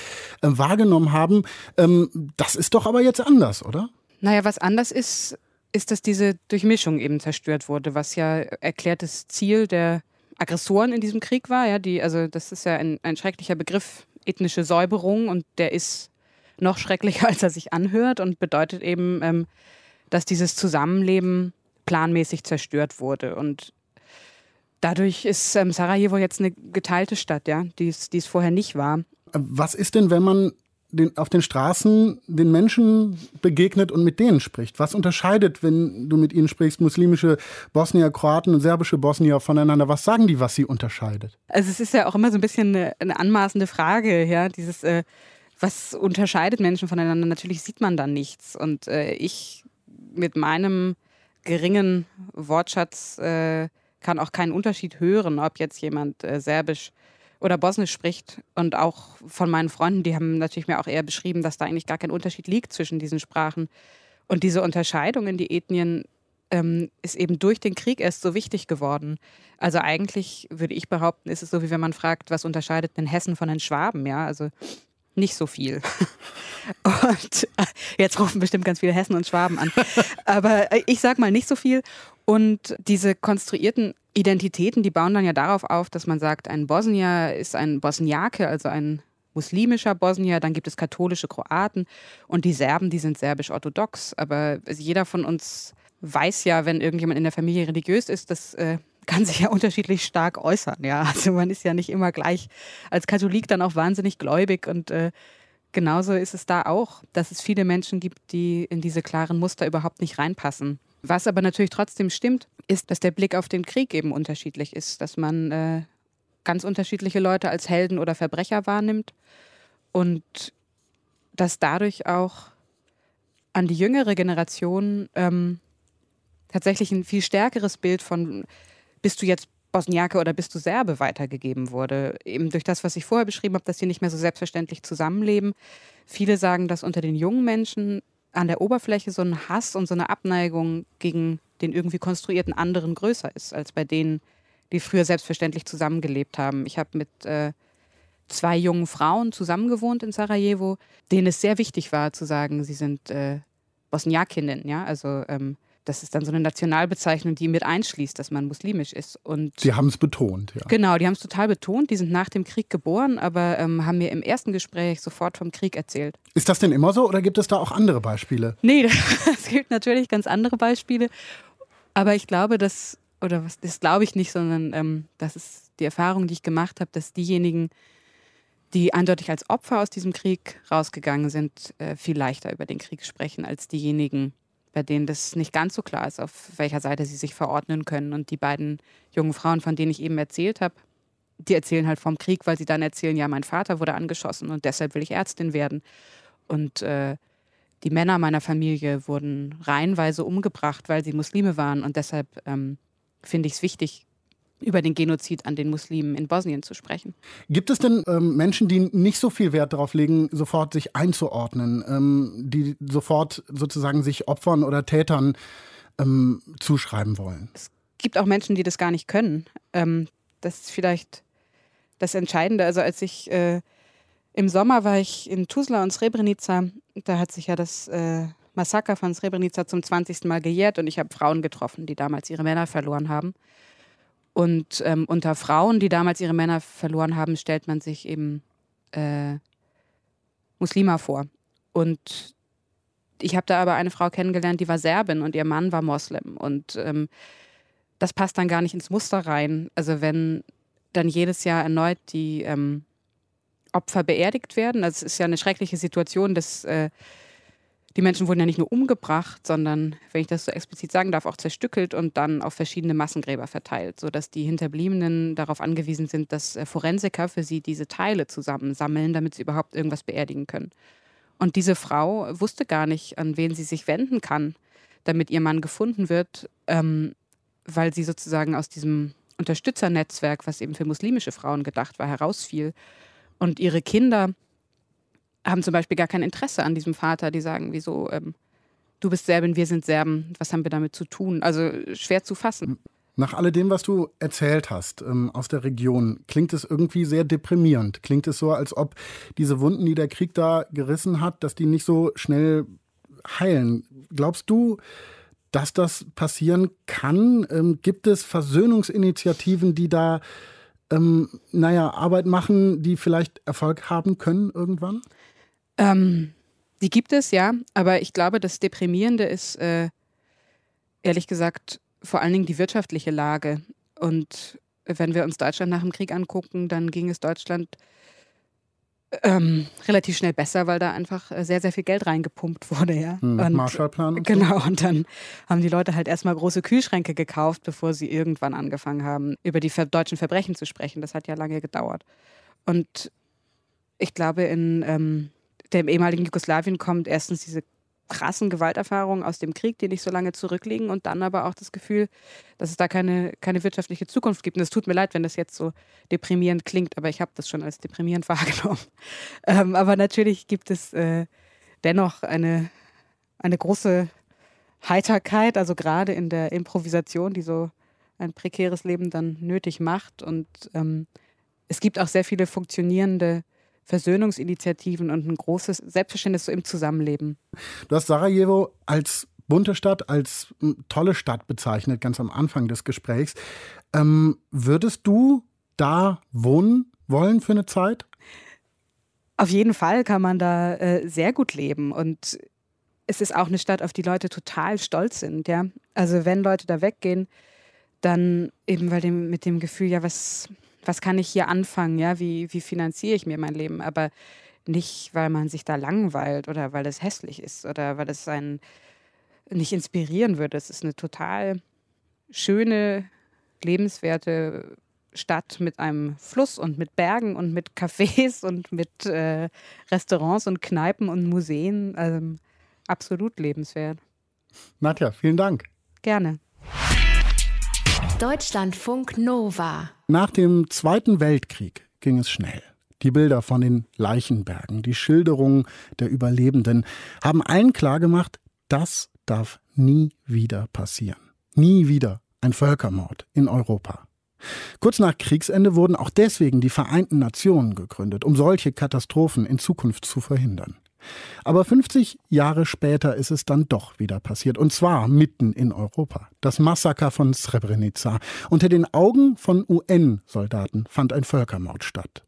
S2: äh, wahrgenommen haben. Ähm, das ist doch aber jetzt anders, oder?
S9: Naja, was anders ist, ist, dass diese Durchmischung eben zerstört wurde, was ja erklärtes Ziel der Aggressoren in diesem Krieg war. Ja, die, also das ist ja ein, ein schrecklicher Begriff, ethnische Säuberung, und der ist noch schrecklicher, als er sich anhört und bedeutet eben, ähm, dass dieses Zusammenleben planmäßig zerstört wurde. Und Dadurch ist ähm, Sarajevo jetzt eine geteilte Stadt, ja, die es vorher nicht war.
S2: Was ist denn, wenn man den, auf den Straßen den Menschen begegnet und mit denen spricht? Was unterscheidet, wenn du mit ihnen sprichst, muslimische Bosnier, Kroaten und serbische Bosnier voneinander? Was sagen die, was sie unterscheidet?
S9: Also es ist ja auch immer so ein bisschen eine, eine anmaßende Frage, ja, dieses äh, was unterscheidet Menschen voneinander? Natürlich sieht man da nichts. Und äh, ich mit meinem geringen Wortschatz äh, kann auch keinen Unterschied hören, ob jetzt jemand äh, Serbisch oder Bosnisch spricht. Und auch von meinen Freunden, die haben natürlich mir auch eher beschrieben, dass da eigentlich gar kein Unterschied liegt zwischen diesen Sprachen. Und diese Unterscheidung in die Ethnien ähm, ist eben durch den Krieg erst so wichtig geworden. Also eigentlich würde ich behaupten, ist es so, wie wenn man fragt, was unterscheidet den Hessen von den Schwaben, ja? Also nicht so viel. Und äh, jetzt rufen bestimmt ganz viele Hessen und Schwaben an. Aber äh, ich sag mal nicht so viel. Und diese konstruierten Identitäten, die bauen dann ja darauf auf, dass man sagt, ein Bosnier ist ein Bosniake, also ein muslimischer Bosnier, dann gibt es katholische Kroaten und die Serben, die sind serbisch-orthodox. Aber jeder von uns weiß ja, wenn irgendjemand in der Familie religiös ist, das äh, kann sich ja unterschiedlich stark äußern. Ja, also man ist ja nicht immer gleich als Katholik dann auch wahnsinnig gläubig und äh, genauso ist es da auch, dass es viele Menschen gibt, die in diese klaren Muster überhaupt nicht reinpassen. Was aber natürlich trotzdem stimmt, ist, dass der Blick auf den Krieg eben unterschiedlich ist, dass man äh, ganz unterschiedliche Leute als Helden oder Verbrecher wahrnimmt und dass dadurch auch an die jüngere Generation ähm, tatsächlich ein viel stärkeres Bild von, bist du jetzt Bosniake oder bist du Serbe weitergegeben wurde. Eben durch das, was ich vorher beschrieben habe, dass sie nicht mehr so selbstverständlich zusammenleben. Viele sagen, dass unter den jungen Menschen an der Oberfläche so ein Hass und so eine Abneigung gegen den irgendwie konstruierten anderen größer ist, als bei denen, die früher selbstverständlich zusammengelebt haben. Ich habe mit äh, zwei jungen Frauen zusammengewohnt in Sarajevo, denen es sehr wichtig war zu sagen, sie sind äh, Bosniakinnen, ja, also ähm, das ist dann so eine Nationalbezeichnung, die mit einschließt, dass man muslimisch ist. Und
S2: Sie haben es betont, ja.
S9: Genau, die haben es total betont. Die sind nach dem Krieg geboren, aber ähm, haben mir im ersten Gespräch sofort vom Krieg erzählt.
S2: Ist das denn immer so oder gibt es da auch andere Beispiele?
S9: Nee, es gibt natürlich ganz andere Beispiele. Aber ich glaube, dass, oder was, das glaube ich nicht, sondern ähm, das ist die Erfahrung, die ich gemacht habe, dass diejenigen, die eindeutig als Opfer aus diesem Krieg rausgegangen sind, äh, viel leichter über den Krieg sprechen als diejenigen, bei denen das nicht ganz so klar ist, auf welcher Seite sie sich verordnen können. Und die beiden jungen Frauen, von denen ich eben erzählt habe, die erzählen halt vom Krieg, weil sie dann erzählen, ja, mein Vater wurde angeschossen und deshalb will ich Ärztin werden. Und äh, die Männer meiner Familie wurden reihenweise umgebracht, weil sie Muslime waren. Und deshalb ähm, finde ich es wichtig, über den Genozid an den Muslimen in Bosnien zu sprechen.
S2: Gibt es denn ähm, Menschen, die nicht so viel Wert darauf legen, sofort sich einzuordnen, ähm, die sofort sozusagen sich Opfern oder Tätern ähm, zuschreiben wollen?
S9: Es gibt auch Menschen, die das gar nicht können. Ähm, das ist vielleicht das Entscheidende. Also als ich äh, im Sommer war ich in Tuzla und Srebrenica, da hat sich ja das äh, Massaker von Srebrenica zum 20. Mal gejährt und ich habe Frauen getroffen, die damals ihre Männer verloren haben. Und ähm, unter Frauen, die damals ihre Männer verloren haben, stellt man sich eben äh, Muslima vor. Und ich habe da aber eine Frau kennengelernt, die war Serbin und ihr Mann war Moslem. Und ähm, das passt dann gar nicht ins Muster rein. Also wenn dann jedes Jahr erneut die ähm, Opfer beerdigt werden, das ist ja eine schreckliche Situation, dass äh, die Menschen wurden ja nicht nur umgebracht, sondern, wenn ich das so explizit sagen darf, auch zerstückelt und dann auf verschiedene Massengräber verteilt, sodass die Hinterbliebenen darauf angewiesen sind, dass äh, Forensiker für sie diese Teile zusammensammeln, damit sie überhaupt irgendwas beerdigen können. Und diese Frau wusste gar nicht, an wen sie sich wenden kann, damit ihr Mann gefunden wird, ähm, weil sie sozusagen aus diesem Unterstützernetzwerk, was eben für muslimische Frauen gedacht war, herausfiel. Und ihre Kinder haben zum Beispiel gar kein Interesse an diesem Vater. Die sagen, wieso, ähm, du bist Serbin, wir sind Serben, was haben wir damit zu tun? Also schwer zu fassen.
S2: Nach alledem, was du erzählt hast ähm, aus der Region, klingt es irgendwie sehr deprimierend. Klingt es so, als ob diese Wunden, die der Krieg da gerissen hat, dass die nicht so schnell heilen. Glaubst du, dass das passieren kann? Ähm, gibt es Versöhnungsinitiativen, die da, ähm, naja, Arbeit machen, die vielleicht Erfolg haben können irgendwann?
S9: Ähm, die gibt es, ja, aber ich glaube, das Deprimierende ist, äh, ehrlich gesagt, vor allen Dingen die wirtschaftliche Lage. Und wenn wir uns Deutschland nach dem Krieg angucken, dann ging es Deutschland ähm, relativ schnell besser, weil da einfach äh, sehr, sehr viel Geld reingepumpt wurde, ja.
S2: Hm, und, Marshallplan. Und
S9: genau, und dann haben die Leute halt erstmal große Kühlschränke gekauft, bevor sie irgendwann angefangen haben, über die deutschen Verbrechen zu sprechen. Das hat ja lange gedauert. Und ich glaube, in ähm, der im ehemaligen Jugoslawien kommt, erstens diese krassen Gewalterfahrungen aus dem Krieg, die nicht so lange zurückliegen und dann aber auch das Gefühl, dass es da keine, keine wirtschaftliche Zukunft gibt. Und es tut mir leid, wenn das jetzt so deprimierend klingt, aber ich habe das schon als deprimierend wahrgenommen. Ähm, aber natürlich gibt es äh, dennoch eine, eine große Heiterkeit, also gerade in der Improvisation, die so ein prekäres Leben dann nötig macht. Und ähm, es gibt auch sehr viele funktionierende Versöhnungsinitiativen und ein großes Selbstverständnis so im Zusammenleben.
S2: Du hast Sarajevo als bunte Stadt, als hm, tolle Stadt bezeichnet, ganz am Anfang des Gesprächs. Ähm, würdest du da wohnen wollen für eine Zeit?
S9: Auf jeden Fall kann man da äh, sehr gut leben und es ist auch eine Stadt, auf die Leute total stolz sind. Ja? Also wenn Leute da weggehen, dann eben weil dem, mit dem Gefühl, ja, was, was kann ich hier anfangen, ja, wie, wie finanziere ich mir mein Leben, aber nicht, weil man sich da langweilt oder weil es hässlich ist oder weil es einen nicht inspirieren würde. Es ist eine total schöne, lebenswerte Stadt mit einem Fluss und mit Bergen und mit Cafés und mit äh, Restaurants und Kneipen und Museen. Also, absolut lebenswert.
S2: Nadja, vielen Dank.
S9: Gerne.
S1: Deutschlandfunk Nova.
S2: Nach dem Zweiten Weltkrieg ging es schnell. Die Bilder von den Leichenbergen, die Schilderungen der Überlebenden haben allen klargemacht, das darf nie wieder passieren. Nie wieder ein Völkermord in Europa. Kurz nach Kriegsende wurden auch deswegen die Vereinten Nationen gegründet, um solche Katastrophen in Zukunft zu verhindern. Aber 50 Jahre später ist es dann doch wieder passiert. Und zwar mitten in Europa. Das Massaker von Srebrenica. Unter den Augen von UN-Soldaten fand ein Völkermord statt.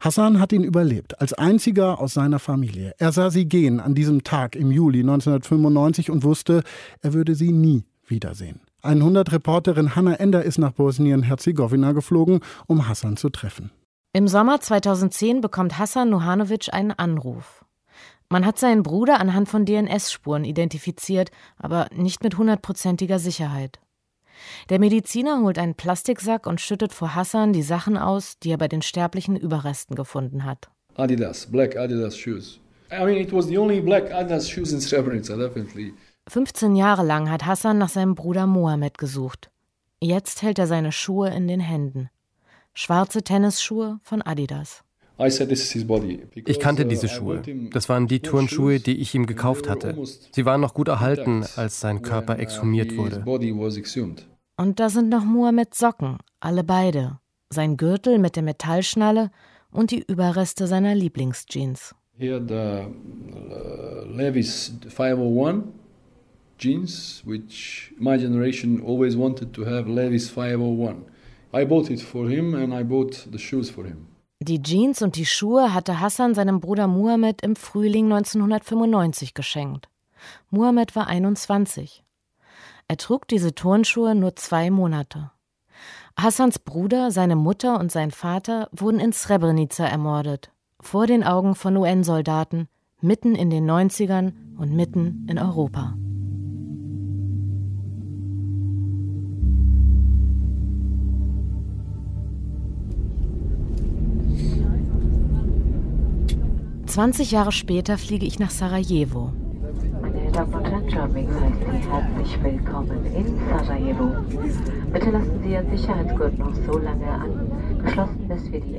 S2: Hassan hat ihn überlebt, als einziger aus seiner Familie. Er sah sie gehen an diesem Tag im Juli 1995 und wusste, er würde sie nie wiedersehen. 100-Reporterin Hanna Ender ist nach Bosnien-Herzegowina geflogen, um Hassan zu treffen.
S10: Im Sommer 2010 bekommt Hassan Nuhanovic einen Anruf. Man hat seinen Bruder anhand von DNS-Spuren identifiziert, aber nicht mit hundertprozentiger Sicherheit. Der Mediziner holt einen Plastiksack und schüttet vor Hassan die Sachen aus, die er bei den sterblichen Überresten gefunden hat.
S11: Adidas, black Adidas shoes. I mean, it was the only black Adidas shoes in Srebrenica, definitely.
S10: 15 Jahre lang hat Hassan nach seinem Bruder Mohammed gesucht. Jetzt hält er seine Schuhe in den Händen. Schwarze Tennisschuhe von Adidas.
S12: Ich kannte diese uh, Schuhe. Das waren die Turnschuhe, die ich ihm gekauft hatte. Sie waren noch gut erhalten, als sein Körper uh, exhumiert wurde.
S10: Und da sind noch Mohammeds Socken, alle beide. Sein Gürtel mit der Metallschnalle und die Überreste seiner Lieblingsjeans.
S11: Hier the uh, Levi's 501 jeans, which my generation always wanted to have Levi's 501. I bought it for him and I bought the shoes for him.
S10: Die Jeans und die Schuhe hatte Hassan seinem Bruder Muhammad im Frühling 1995 geschenkt. Muhammad war 21. Er trug diese Turnschuhe nur zwei Monate. Hassans Bruder, seine Mutter und sein Vater wurden in Srebrenica ermordet, vor den Augen von UN-Soldaten, mitten in den 90ern und mitten in Europa. 20 Jahre später fliege ich nach Sarajevo.
S13: Meine Damen und Herren, Germix heißt Sie herzlich willkommen in Sarajevo. Bitte lassen Sie Ihren Sicherheitsgurt noch so lange an.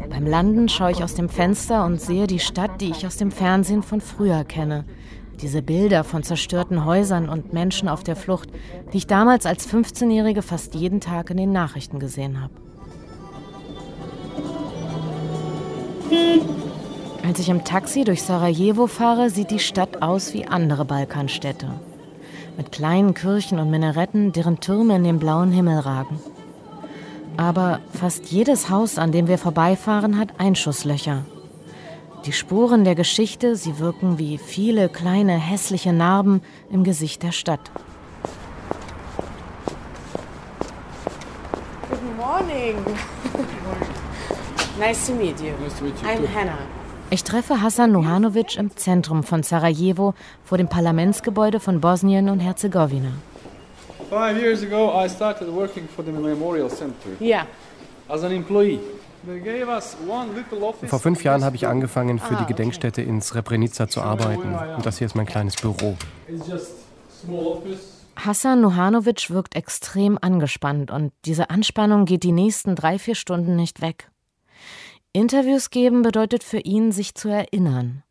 S10: Beim Landen schaue ich aus dem Fenster und sehe die Stadt, die ich aus dem Fernsehen von früher kenne. Diese Bilder von zerstörten Häusern und Menschen auf der Flucht, die ich damals als 15-Jährige fast jeden Tag in den Nachrichten gesehen habe. Als ich im Taxi durch Sarajevo fahre, sieht die Stadt aus wie andere Balkanstädte. Mit kleinen Kirchen und Minaretten, deren Türme in den blauen Himmel ragen. Aber fast jedes Haus, an dem wir vorbeifahren, hat Einschusslöcher. Die Spuren der Geschichte, sie wirken wie viele kleine hässliche Narben im Gesicht der Stadt.
S14: Good morning. nice to meet you. Nice to meet you I'm Hannah.
S10: Ich treffe Hassan Nuhanovic im Zentrum von Sarajevo vor dem Parlamentsgebäude von Bosnien und Herzegowina.
S11: Five years ago, I started working for the Memorial Center.
S14: Yeah.
S11: As an employee.
S12: Vor fünf Jahren habe ich angefangen, für die Gedenkstätte in Srebrenica zu arbeiten. Und das hier ist mein kleines Büro.
S10: Hassan Nuhanovic wirkt extrem angespannt und diese Anspannung geht die nächsten drei, vier Stunden nicht weg. Interviews geben bedeutet für ihn, sich zu erinnern.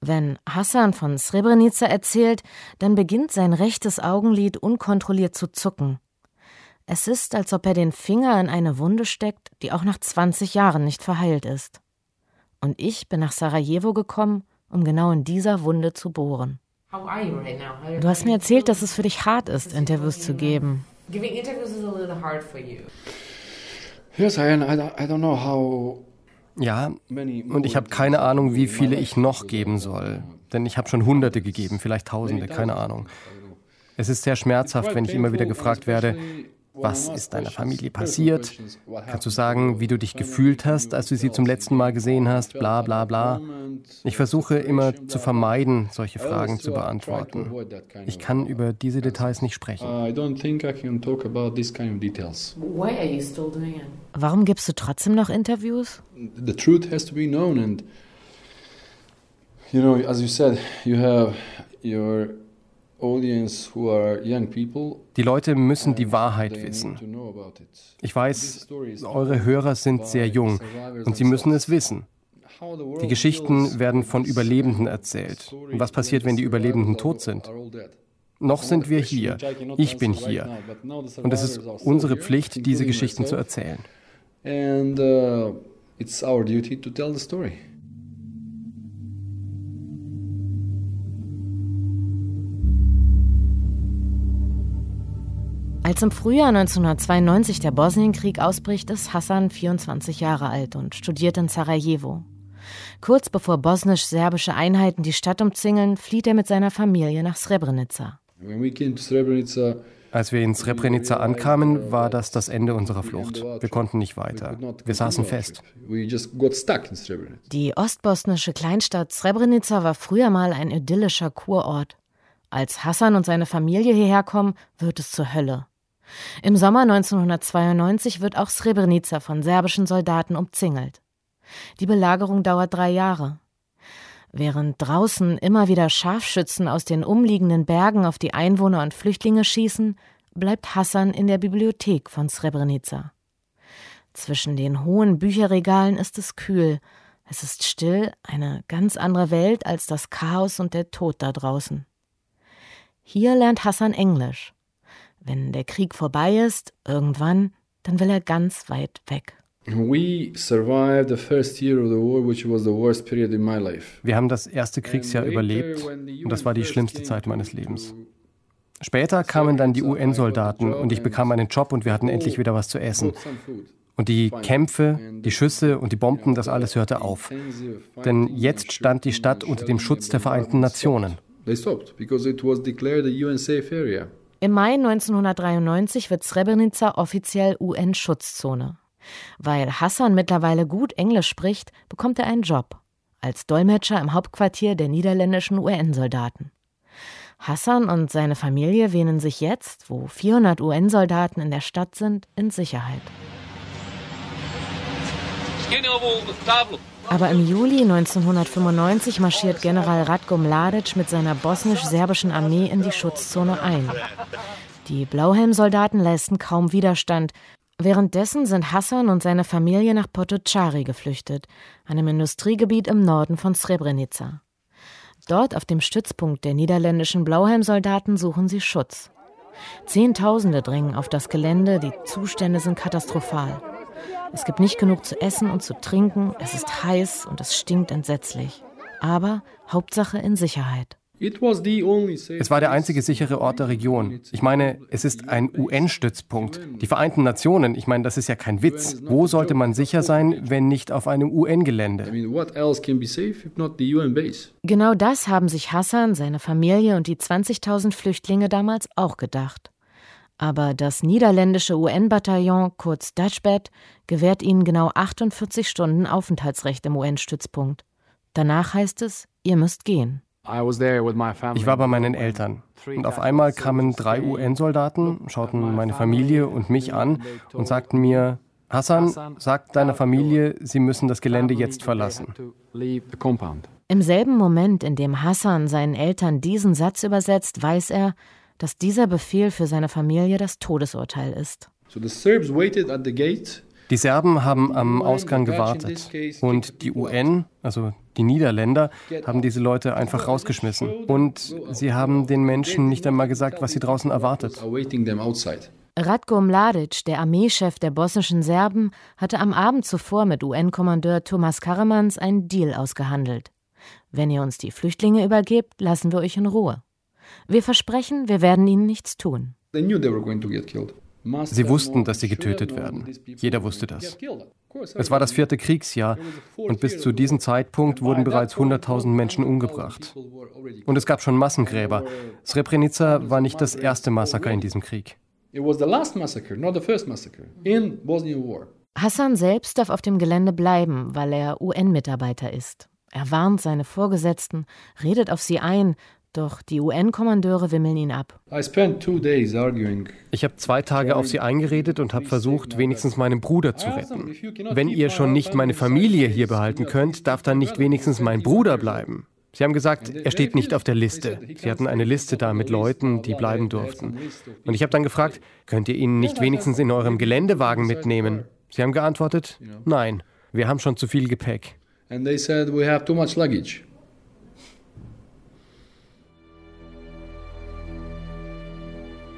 S10: Wenn Hassan von Srebrenica erzählt, dann beginnt sein rechtes Augenlid unkontrolliert zu zucken. Es ist, als ob er den Finger in eine Wunde steckt, die auch nach 20 Jahren nicht verheilt ist. Und ich bin nach Sarajevo gekommen, um genau in dieser Wunde zu bohren. Du hast mir erzählt, dass es für dich hart ist, Interviews zu geben.
S11: Yes, I, I don't know how
S12: ja, und ich habe keine Ahnung, wie viele ich noch geben soll. Denn ich habe schon Hunderte gegeben, vielleicht Tausende, keine Ahnung. Es ist sehr schmerzhaft, wenn ich immer wieder gefragt werde, was ist deiner Familie passiert? Kannst du sagen, wie du dich gefühlt hast, als du sie zum letzten Mal gesehen hast? Bla bla bla. Ich versuche immer zu vermeiden, solche Fragen zu beantworten. Ich kann über diese Details nicht sprechen.
S10: Warum gibst du trotzdem noch Interviews?
S11: The truth has to be known and you know, as you said, you have your
S12: die Leute müssen die Wahrheit wissen. Ich weiß, eure Hörer sind sehr jung und sie müssen es wissen. Die Geschichten werden von Überlebenden erzählt. Und was passiert, wenn die Überlebenden tot sind? Noch sind wir hier. Ich bin hier. Und es ist unsere Pflicht, diese Geschichten zu erzählen. And uh, it's our duty to tell the story.
S10: Als im Frühjahr 1992 der Bosnienkrieg ausbricht, ist Hassan 24 Jahre alt und studiert in Sarajevo. Kurz bevor bosnisch-serbische Einheiten die Stadt umzingeln, flieht er mit seiner Familie nach Srebrenica.
S12: Als wir in Srebrenica ankamen, war das das Ende unserer Flucht. Wir konnten nicht weiter. Wir saßen fest.
S10: Die ostbosnische Kleinstadt Srebrenica war früher mal ein idyllischer Kurort. Als Hassan und seine Familie hierher kommen, wird es zur Hölle. Im Sommer 1992 wird auch Srebrenica von serbischen Soldaten umzingelt. Die Belagerung dauert drei Jahre. Während draußen immer wieder Scharfschützen aus den umliegenden Bergen auf die Einwohner und Flüchtlinge schießen, bleibt Hassan in der Bibliothek von Srebrenica. Zwischen den hohen Bücherregalen ist es kühl, es ist still, eine ganz andere Welt als das Chaos und der Tod da draußen. Hier lernt Hassan Englisch. Wenn der Krieg vorbei ist, irgendwann, dann will er ganz weit weg.
S12: Wir haben das erste Kriegsjahr überlebt und das war die schlimmste Zeit meines Lebens. Später kamen dann die UN-Soldaten und ich bekam einen Job und wir hatten endlich wieder was zu essen. Und die Kämpfe, die Schüsse und die Bomben, das alles hörte auf. Denn jetzt stand die Stadt unter dem Schutz der Vereinten Nationen. They stopped because it was declared a UN safe area.
S10: Im Mai 1993 wird Srebrenica offiziell UN-Schutzzone. Weil Hassan mittlerweile gut Englisch spricht, bekommt er einen Job als Dolmetscher im Hauptquartier der niederländischen UN-Soldaten. Hassan und seine Familie wähnen sich jetzt, wo 400 UN-Soldaten in der Stadt sind, in Sicherheit. Aber im Juli 1995 marschiert General Ratko Mladic mit seiner bosnisch-serbischen Armee in die Schutzzone ein. Die Blauhelm-Soldaten leisten kaum Widerstand. Währenddessen sind Hassan und seine Familie nach Potocari geflüchtet, einem Industriegebiet im Norden von Srebrenica. Dort auf dem Stützpunkt der niederländischen Blauhelm-Soldaten suchen sie Schutz. Zehntausende drängen auf das Gelände, die Zustände sind katastrophal. Es gibt nicht genug zu essen und zu trinken, es ist heiß und es stinkt entsetzlich. Aber Hauptsache in Sicherheit.
S12: Es war der einzige sichere Ort der Region. Ich meine, es ist ein UN-Stützpunkt. Die Vereinten Nationen, ich meine, das ist ja kein Witz. Wo sollte man sicher sein, wenn nicht auf einem UN-Gelände?
S10: Genau das haben sich Hassan, seine Familie und die 20.000 Flüchtlinge damals auch gedacht. Aber das niederländische UN-Bataillon, kurz Dutchbat, gewährt ihnen genau 48 Stunden Aufenthaltsrecht im UN-Stützpunkt. Danach heißt es, ihr müsst gehen.
S12: Ich war bei meinen Eltern. Und auf einmal kamen drei UN-Soldaten, schauten meine Familie und mich an und sagten mir, Hassan, sag deiner Familie, sie müssen das Gelände jetzt verlassen.
S10: Im selben Moment, in dem Hassan seinen Eltern diesen Satz übersetzt, weiß er, dass dieser Befehl für seine Familie das Todesurteil ist.
S12: Die Serben haben am Ausgang gewartet und die UN, also die Niederländer, haben diese Leute einfach rausgeschmissen. Und sie haben den Menschen nicht einmal gesagt, was sie draußen erwartet.
S10: Ratko Mladic, der Armeechef der bosnischen Serben, hatte am Abend zuvor mit UN-Kommandeur Thomas Karremans einen Deal ausgehandelt. Wenn ihr uns die Flüchtlinge übergebt, lassen wir euch in Ruhe. Wir versprechen, wir werden ihnen nichts tun.
S12: Sie wussten, dass sie getötet werden. Jeder wusste das. Es war das vierte Kriegsjahr und bis zu diesem Zeitpunkt wurden bereits 100.000 Menschen umgebracht. Und es gab schon Massengräber. Srebrenica war nicht das erste Massaker in diesem Krieg.
S10: Hassan selbst darf auf dem Gelände bleiben, weil er UN-Mitarbeiter ist. Er warnt seine Vorgesetzten, redet auf sie ein, doch die UN-Kommandeure wimmeln ihn ab.
S12: Ich habe zwei Tage auf sie eingeredet und habe versucht, wenigstens meinen Bruder zu retten. Wenn ihr schon nicht meine Familie hier behalten könnt, darf dann nicht wenigstens mein Bruder bleiben. Sie haben gesagt, er steht nicht auf der Liste. Sie hatten eine Liste da mit Leuten, die bleiben durften. Und ich habe dann gefragt, könnt ihr ihn nicht wenigstens in eurem Geländewagen mitnehmen? Sie haben geantwortet, nein, wir haben schon zu viel Gepäck. And they said we have too much luggage.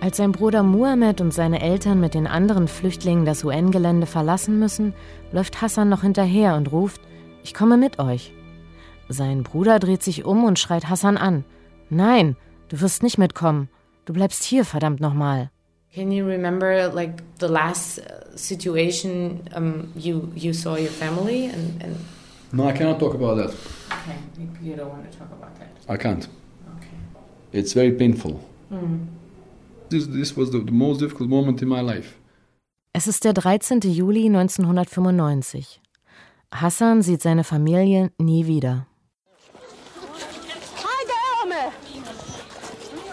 S10: Als sein Bruder Muhammad und seine Eltern mit den anderen Flüchtlingen das UN-Gelände verlassen müssen, läuft Hassan noch hinterher und ruft, ich komme mit euch. Sein Bruder dreht sich um und schreit Hassan an. Nein, du wirst nicht mitkommen. Du bleibst hier, verdammt nochmal.
S14: Can you remember like the last uh, situation um, you you saw your family and, and
S11: No, I cannot talk about that.
S14: Okay, you don't want to talk about that.
S11: I can't. Okay. It's very painful. Mm. This, this was the, the most difficult moment in my life.
S10: Es ist der 13. Juli 1995. Hassan sieht seine Familie nie wieder.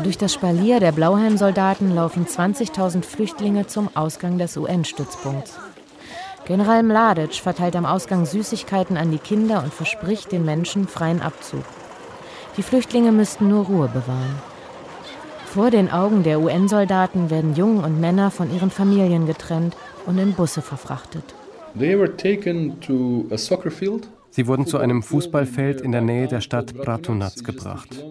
S10: Durch das Spalier der Blauhelmsoldaten laufen 20.000 Flüchtlinge zum Ausgang des UN-Stützpunkts. General Mladic verteilt am Ausgang Süßigkeiten an die Kinder und verspricht den Menschen freien Abzug. Die Flüchtlinge müssten nur Ruhe bewahren. Vor den Augen der UN-Soldaten werden Jungen und Männer von ihren Familien getrennt und in Busse verfrachtet.
S11: Sie
S12: wurden zu einem Fußballfeld in der Nähe der Stadt Bratunac gebracht.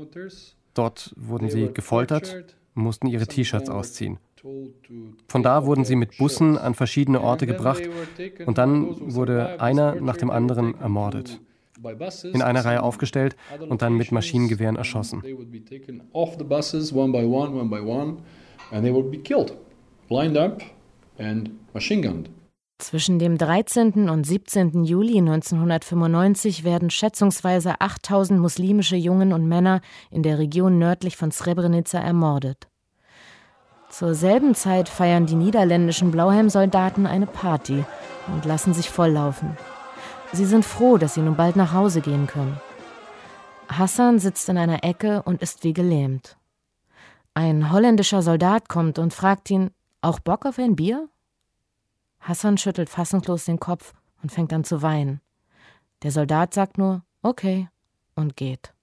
S12: Dort wurden sie gefoltert und mussten ihre T-Shirts ausziehen. Von da wurden sie mit Bussen an verschiedene Orte gebracht und dann wurde einer nach dem anderen ermordet. In einer Reihe aufgestellt und dann mit Maschinengewehren erschossen.
S10: Zwischen dem 13. und 17. Juli 1995 werden schätzungsweise 8000 muslimische Jungen und Männer in der Region nördlich von Srebrenica ermordet. Zur selben Zeit feiern die niederländischen Blauhelmsoldaten eine Party und lassen sich volllaufen. Sie sind froh, dass sie nun bald nach Hause gehen können. Hassan sitzt in einer Ecke und ist wie gelähmt. Ein holländischer Soldat kommt und fragt ihn, auch Bock auf ein Bier? Hassan schüttelt fassungslos den Kopf und fängt an zu weinen. Der Soldat sagt nur, okay, und geht.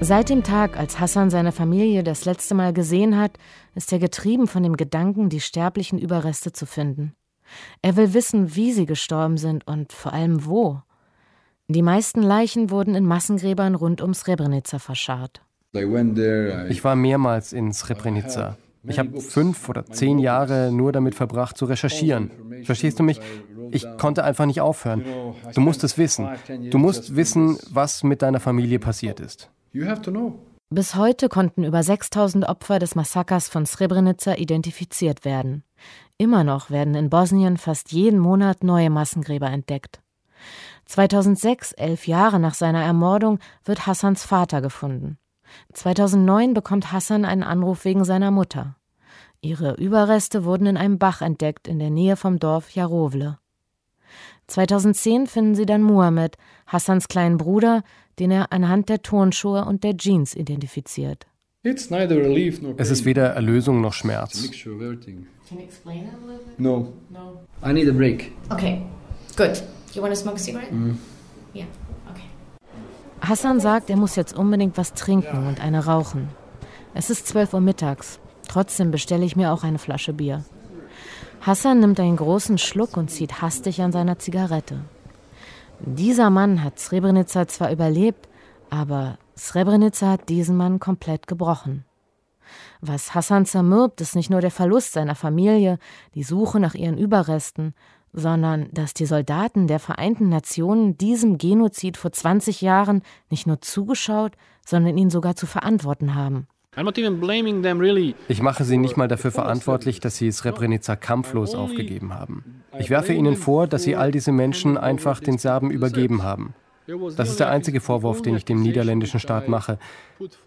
S10: Seit dem Tag, als Hassan seine Familie das letzte Mal gesehen hat, ist er getrieben von dem Gedanken, die sterblichen Überreste zu finden. Er will wissen, wie sie gestorben sind und vor allem wo. Die meisten Leichen wurden in Massengräbern rund um Srebrenica verscharrt.
S12: Ich war mehrmals in Srebrenica. Ich habe fünf oder zehn Jahre nur damit verbracht, zu recherchieren. Verstehst du mich? Ich konnte einfach nicht aufhören. Du musst es wissen. Du musst wissen, was mit deiner Familie passiert ist.
S10: Bis heute konnten über 6000 Opfer des Massakers von Srebrenica identifiziert werden. Immer noch werden in Bosnien fast jeden Monat neue Massengräber entdeckt. 2006, elf Jahre nach seiner Ermordung, wird Hassans Vater gefunden. 2009 bekommt Hassan einen Anruf wegen seiner Mutter. Ihre Überreste wurden in einem Bach entdeckt in der Nähe vom Dorf Jarovle. 2010 finden sie dann Muhammad, Hassans kleinen Bruder, den er anhand der Turnschuhe und der Jeans identifiziert.
S12: Es ist weder Erlösung noch Schmerz.
S11: No. I need a break.
S14: Okay, good. You want to smoke a cigarette?
S11: Mm.
S14: Yeah, okay.
S10: Hassan sagt, er muss jetzt unbedingt was trinken und eine rauchen. Es ist 12 Uhr mittags. Trotzdem bestelle ich mir auch eine Flasche Bier. Hassan nimmt einen großen Schluck und zieht hastig an seiner Zigarette. Dieser Mann hat Srebrenica zwar überlebt, aber Srebrenica hat diesen Mann komplett gebrochen. Was Hassan zermürbt, ist nicht nur der Verlust seiner Familie, die Suche nach ihren Überresten, sondern dass die Soldaten der Vereinten Nationen diesem Genozid vor 20 Jahren nicht nur zugeschaut, sondern ihn sogar zu verantworten haben.
S12: Ich mache sie nicht mal dafür verantwortlich, dass sie Srebrenica kampflos aufgegeben haben. Ich werfe ihnen vor, dass sie all diese Menschen einfach den Serben übergeben haben. Das ist der einzige Vorwurf, den ich dem niederländischen Staat mache.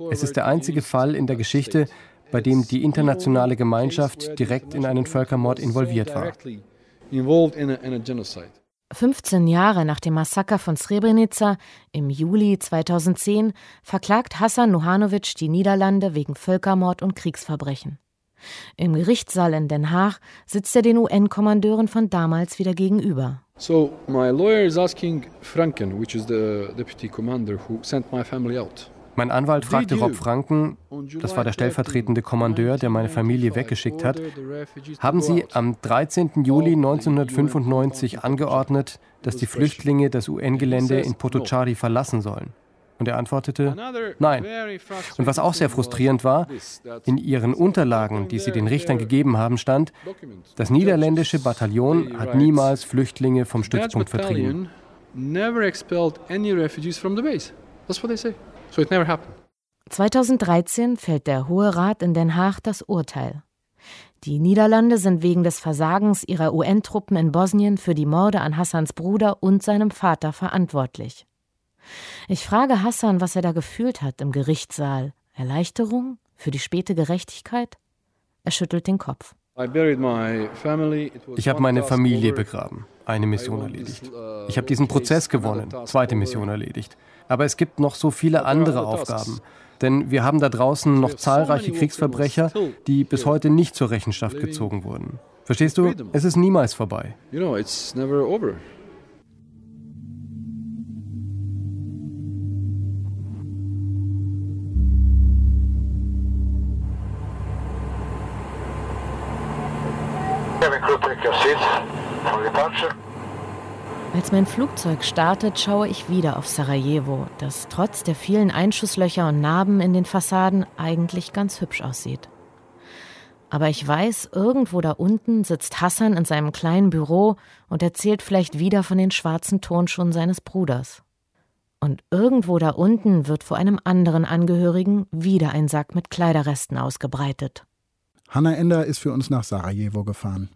S12: Es ist der einzige Fall in der Geschichte, bei dem die internationale Gemeinschaft direkt in einen Völkermord involviert war.
S10: 15 Jahre nach dem Massaker von Srebrenica im Juli 2010 verklagt Hassan Nuhanovic die Niederlande wegen Völkermord und Kriegsverbrechen. Im Gerichtssaal in Den Haag sitzt er den UN-Kommandeuren von damals wieder gegenüber.
S11: So my lawyer is asking Franken, which is the deputy commander who sent my family out.
S12: Mein Anwalt fragte Rob Franken, das war der stellvertretende Kommandeur, der meine Familie weggeschickt hat, haben Sie am 13. Juli 1995 angeordnet, dass die Flüchtlinge das UN-Gelände in Potocari verlassen sollen? Und er antwortete, nein. Und was auch sehr frustrierend war, in ihren Unterlagen, die sie den Richtern gegeben haben, stand, das niederländische Bataillon hat niemals Flüchtlinge vom Stützpunkt vertrieben.
S11: Never expelled any refugees from the base. That's what they say. So it never happened.
S10: 2013 fällt der Hohe Rat in Den Haag das Urteil. Die Niederlande sind wegen des Versagens ihrer UN-Truppen in Bosnien für die Morde an Hassans Bruder und seinem Vater verantwortlich. Ich frage Hassan, was er da gefühlt hat im Gerichtssaal. Erleichterung? Für die späte Gerechtigkeit? Er schüttelt den Kopf.
S12: Ich habe meine Familie begraben, eine Mission erledigt. Ich habe diesen Prozess gewonnen, zweite Mission erledigt. Aber es gibt noch so viele andere Aufgaben. Denn wir haben da draußen noch zahlreiche Kriegsverbrecher, die bis heute nicht zur Rechenschaft gezogen wurden. Verstehst du? Es ist niemals vorbei.
S10: Als mein Flugzeug startet, schaue ich wieder auf Sarajevo, das trotz der vielen Einschusslöcher und Narben in den Fassaden eigentlich ganz hübsch aussieht. Aber ich weiß, irgendwo da unten sitzt Hassan in seinem kleinen Büro und erzählt vielleicht wieder von den schwarzen Turnschuhen seines Bruders. Und irgendwo da unten wird vor einem anderen Angehörigen wieder ein Sack mit Kleiderresten ausgebreitet.
S2: Hanna Ender ist für uns nach Sarajevo gefahren.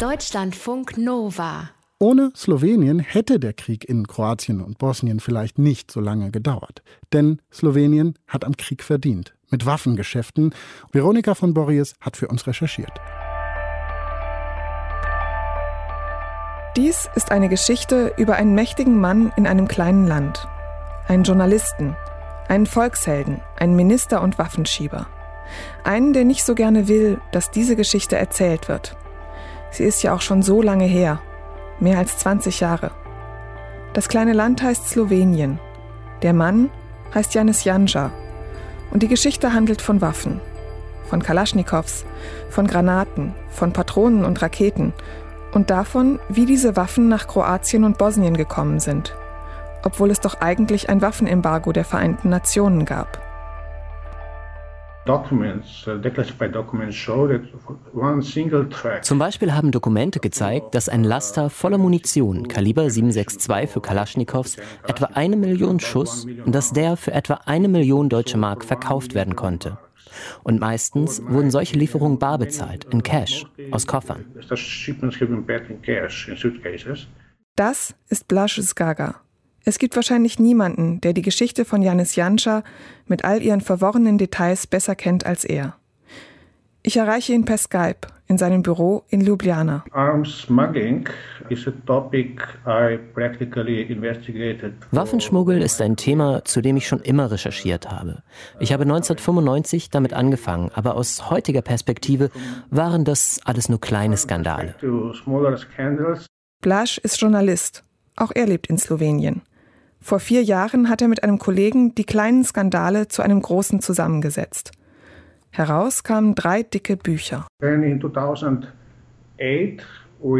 S1: Deutschlandfunk Nova.
S2: Ohne Slowenien hätte der Krieg in Kroatien und Bosnien vielleicht nicht so lange gedauert. Denn Slowenien hat am Krieg verdient. Mit Waffengeschäften. Veronika von Borries hat für uns recherchiert.
S15: Dies ist eine Geschichte über einen mächtigen Mann in einem kleinen Land. Einen Journalisten, einen Volkshelden, einen Minister und Waffenschieber. Einen, der nicht so gerne will, dass diese Geschichte erzählt wird. Sie ist ja auch schon so lange her, mehr als 20 Jahre. Das kleine Land heißt Slowenien. Der Mann heißt Janis Janša. Und die Geschichte handelt von Waffen. Von Kalaschnikows, von Granaten, von Patronen und Raketen und davon, wie diese Waffen nach Kroatien und Bosnien gekommen sind, obwohl es doch eigentlich ein Waffenembargo der Vereinten Nationen gab.
S16: Uh,
S17: Zum Beispiel haben Dokumente gezeigt, dass ein Laster voller Munition Kaliber 762 für Kalaschnikows etwa eine Million Schuss und dass der für etwa eine Million deutsche Mark verkauft werden konnte. Und meistens wurden solche Lieferungen bar bezahlt, in Cash, aus Koffern.
S15: Das ist Blaž Skaga, es gibt wahrscheinlich niemanden, der die Geschichte von Janis Janša mit all ihren verworrenen Details besser kennt als er. Ich erreiche ihn per Skype in seinem Büro in Ljubljana.
S16: Arms smuggling
S17: Waffenschmuggel ist ein Thema, zu dem ich schon immer recherchiert habe. Ich habe 1995 damit angefangen, aber aus heutiger Perspektive waren das alles nur kleine Skandale.
S15: Blasch ist Journalist. Auch er lebt in Slowenien. Vor vier Jahren hat er mit einem Kollegen die kleinen Skandale zu einem großen zusammengesetzt. Heraus kamen drei dicke Bücher.
S16: 2008
S17: Uh,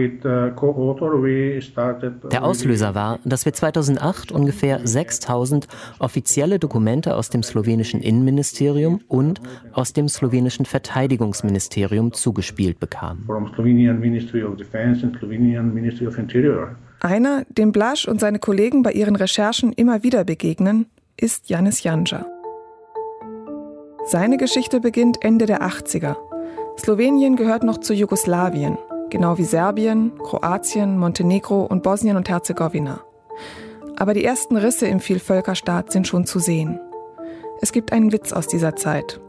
S17: Der Auslöser war, dass wir 2008 ungefähr 6000 offizielle Dokumente aus dem slowenischen Innenministerium und aus dem slowenischen Verteidigungsministerium zugespielt bekamen.
S15: Einer, dem Blasch und seine Kollegen bei ihren Recherchen immer wieder begegnen, ist Janis Janja. Seine Geschichte beginnt Ende der 80er. Slowenien gehört noch zu Jugoslawien genau wie Serbien, Kroatien, Montenegro und Bosnien und Herzegowina. Aber die ersten Risse im Vielvölkerstaat sind schon zu sehen. Es gibt einen Witz aus dieser Zeit.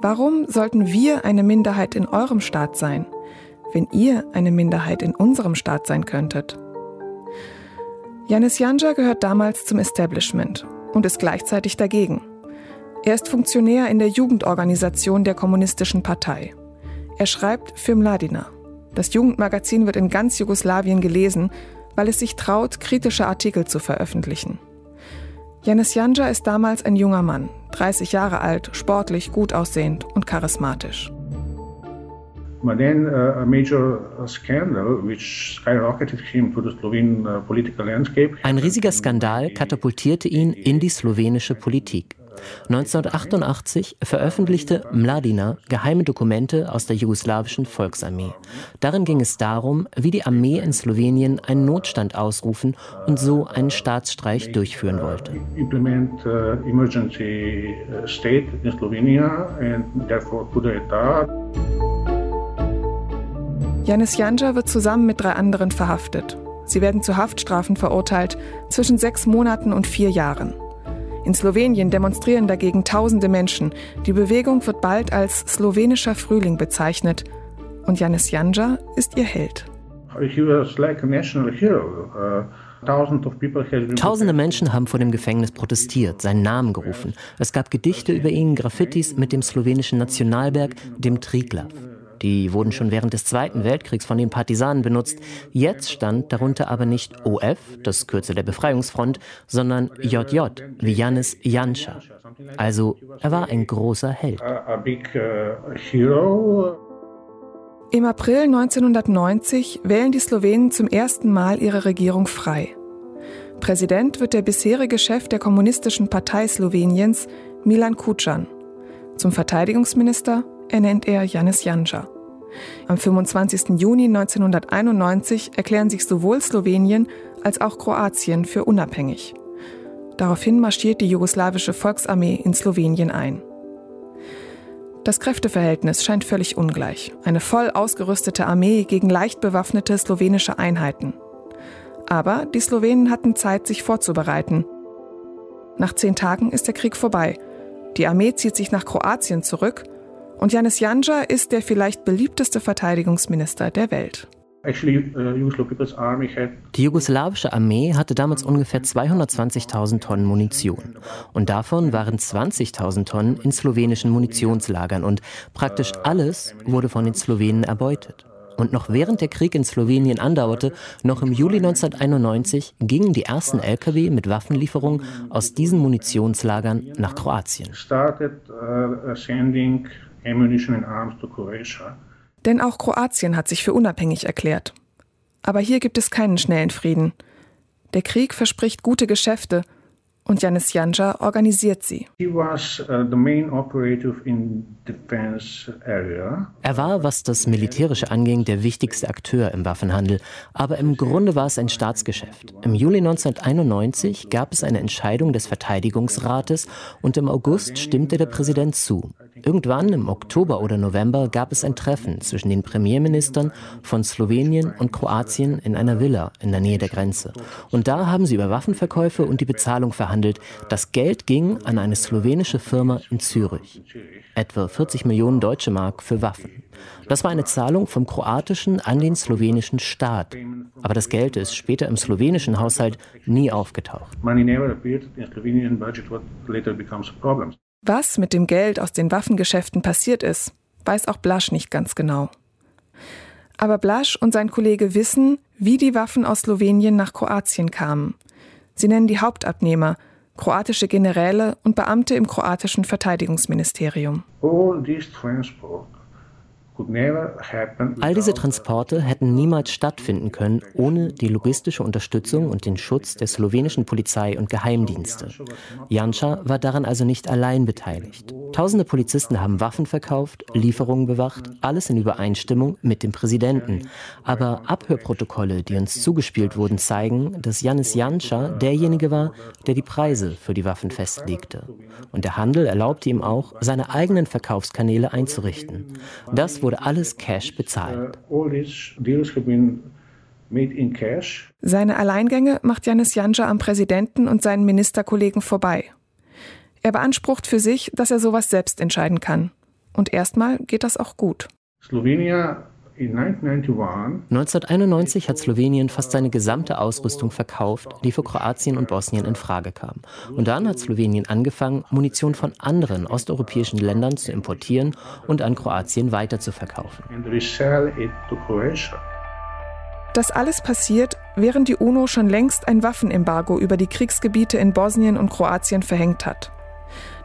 S15: Warum sollten wir eine Minderheit in eurem Staat sein, wenn ihr eine Minderheit in unserem Staat sein könntet? Janis Janja gehört damals zum Establishment und ist gleichzeitig dagegen. Er ist Funktionär in der Jugendorganisation der Kommunistischen Partei. Er schreibt für Mladina, das Jugendmagazin wird in ganz Jugoslawien gelesen, weil es sich traut, kritische Artikel zu veröffentlichen. Janis Janja ist damals ein junger Mann, 30 Jahre alt, sportlich, gut aussehend und charismatisch.
S16: But then uh, a major scandal which skyrocketed him to the Slovene uh, political landscape.
S17: Ein riesiger Skandal katapultierte ihn in die slowenische Politik. 1988 veröffentlichte Mladina geheime Dokumente aus der jugoslawischen Volksarmee. Darin ging es darum, wie die Armee in Slowenien einen Notstand ausrufen und so einen Staatsstreich durchführen wollte.
S15: Janis Janja wird zusammen mit drei anderen verhaftet. Sie werden zu Haftstrafen verurteilt zwischen sechs Monaten und vier Jahren. In Slowenien demonstrieren dagegen tausende Menschen. Die Bewegung wird bald als slowenischer Frühling bezeichnet. Und Janis Janja ist ihr Held.
S17: Tausende Menschen haben vor dem Gefängnis protestiert, seinen Namen gerufen. Es gab Gedichte über ihn, Graffitis mit dem slowenischen Nationalberg, dem Triglav. Die wurden schon während des Zweiten Weltkriegs von den Partisanen benutzt. Jetzt stand darunter aber nicht OF, das Kürzel der Befreiungsfront, sondern JJ, wie Janis Janša. Also er war ein großer Held.
S15: Uh, Im April 1990 wählen die Slowenen zum ersten Mal ihre Regierung frei. Präsident wird der bisherige Chef der Kommunistischen Partei Sloweniens, Milan Kucan. Zum Verteidigungsminister ernennt er Janis Janša. Am 25. Juni 1991 erklären sich sowohl Slowenien als auch Kroatien für unabhängig. Daraufhin marschiert die jugoslawische Volksarmee in Slowenien ein. Das Kräfteverhältnis scheint völlig ungleich. Eine voll ausgerüstete Armee gegen leicht bewaffnete slowenische Einheiten. Aber die Slowenen hatten Zeit, sich vorzubereiten. Nach zehn Tagen ist der Krieg vorbei. Die Armee zieht sich nach Kroatien zurück und Janis Janja ist der vielleicht beliebteste Verteidigungsminister der Welt.
S17: Uh, Die jugoslawische Armee hatte damals ungefähr 220.000 Tonnen Munition. Und davon waren 20.000 Tonnen in slowenischen Munitionslagern. Und praktisch alles wurde von den Slowenen erbeutet. Und noch während der Krieg in Slowenien andauerte, noch im Juli 1991, gingen die ersten Lkw mit Waffenlieferungen aus diesen Munitionslagern nach Kroatien. Started, uh,
S15: ammunition and arms to Croatia. Denn auch Kroatien hat sich für unabhängig erklärt. Aber hier gibt es keinen schnellen Frieden. Der Krieg verspricht gute Geschäfte und Janis Janja organisiert sie. Uh,
S17: er war, was das Militärische anging, der wichtigste Akteur im Waffenhandel, aber im Grunde war es ein Staatsgeschäft. Im Juli 1991 gab es eine Entscheidung des Verteidigungsrates und im August stimmte der Präsident zu. Irgendwann im Oktober oder November gab es ein Treffen zwischen den Premierministern von Slowenien und Kroatien in einer Villa in der Nähe der Grenze. Und da haben sie über Waffenverkäufe und die Bezahlung verhandelt. Das Geld ging an eine slowenische Firma in Zürich. Etwa 40 Millionen deutsche Mark für Waffen. Das war eine Zahlung vom kroatischen an den slowenischen Staat. Aber das Geld ist später im slowenischen Haushalt nie aufgetaucht. Money never appeared in Slovenian budget, what later becomes a problem.
S15: Was mit dem Geld aus den Waffengeschäften passiert ist, weiß auch Blasch nicht ganz genau. Aber Blasch und sein Kollege wissen, wie die Waffen aus Slowenien nach Kroatien kamen. Sie nennen die Hauptabnehmer, kroatische Generäle und Beamte im kroatischen Verteidigungsministerium.
S17: All these transport All diese Transporte hätten niemals stattfinden können ohne die logistische Unterstützung und den Schutz der slowenischen Polizei und Geheimdienste. Janša war daran also nicht allein beteiligt. Tausende Polizisten haben Waffen verkauft, Lieferungen bewacht, alles in Übereinstimmung mit dem Präsidenten. Aber Abhörprotokolle, die uns zugespielt wurden, zeigen, dass Janis Janša derjenige war, der die Preise für die Waffen festlegte. Und der Handel erlaubte ihm auch, seine eigenen Verkaufskanäle einzurichten. Das wurde wurde alles Cash bezahlt. Uh,
S15: Seine Alleingänge macht Janis Janja am Präsidenten und seinen Ministerkollegen vorbei. Er beansprucht für sich, dass er sowas selbst entscheiden kann. Und erstmal geht das auch gut.
S17: Slowenien 1991 hat Slowenien fast seine gesamte Ausrüstung verkauft, die für Kroatien und Bosnien in Frage kam. Und dann hat Slowenien angefangen, Munition von anderen osteuropäischen Ländern zu importieren und an Kroatien weiterzuverkaufen.
S15: Das alles passiert, während die UNO schon längst ein Waffenembargo über die Kriegsgebiete in Bosnien und Kroatien verhängt hat.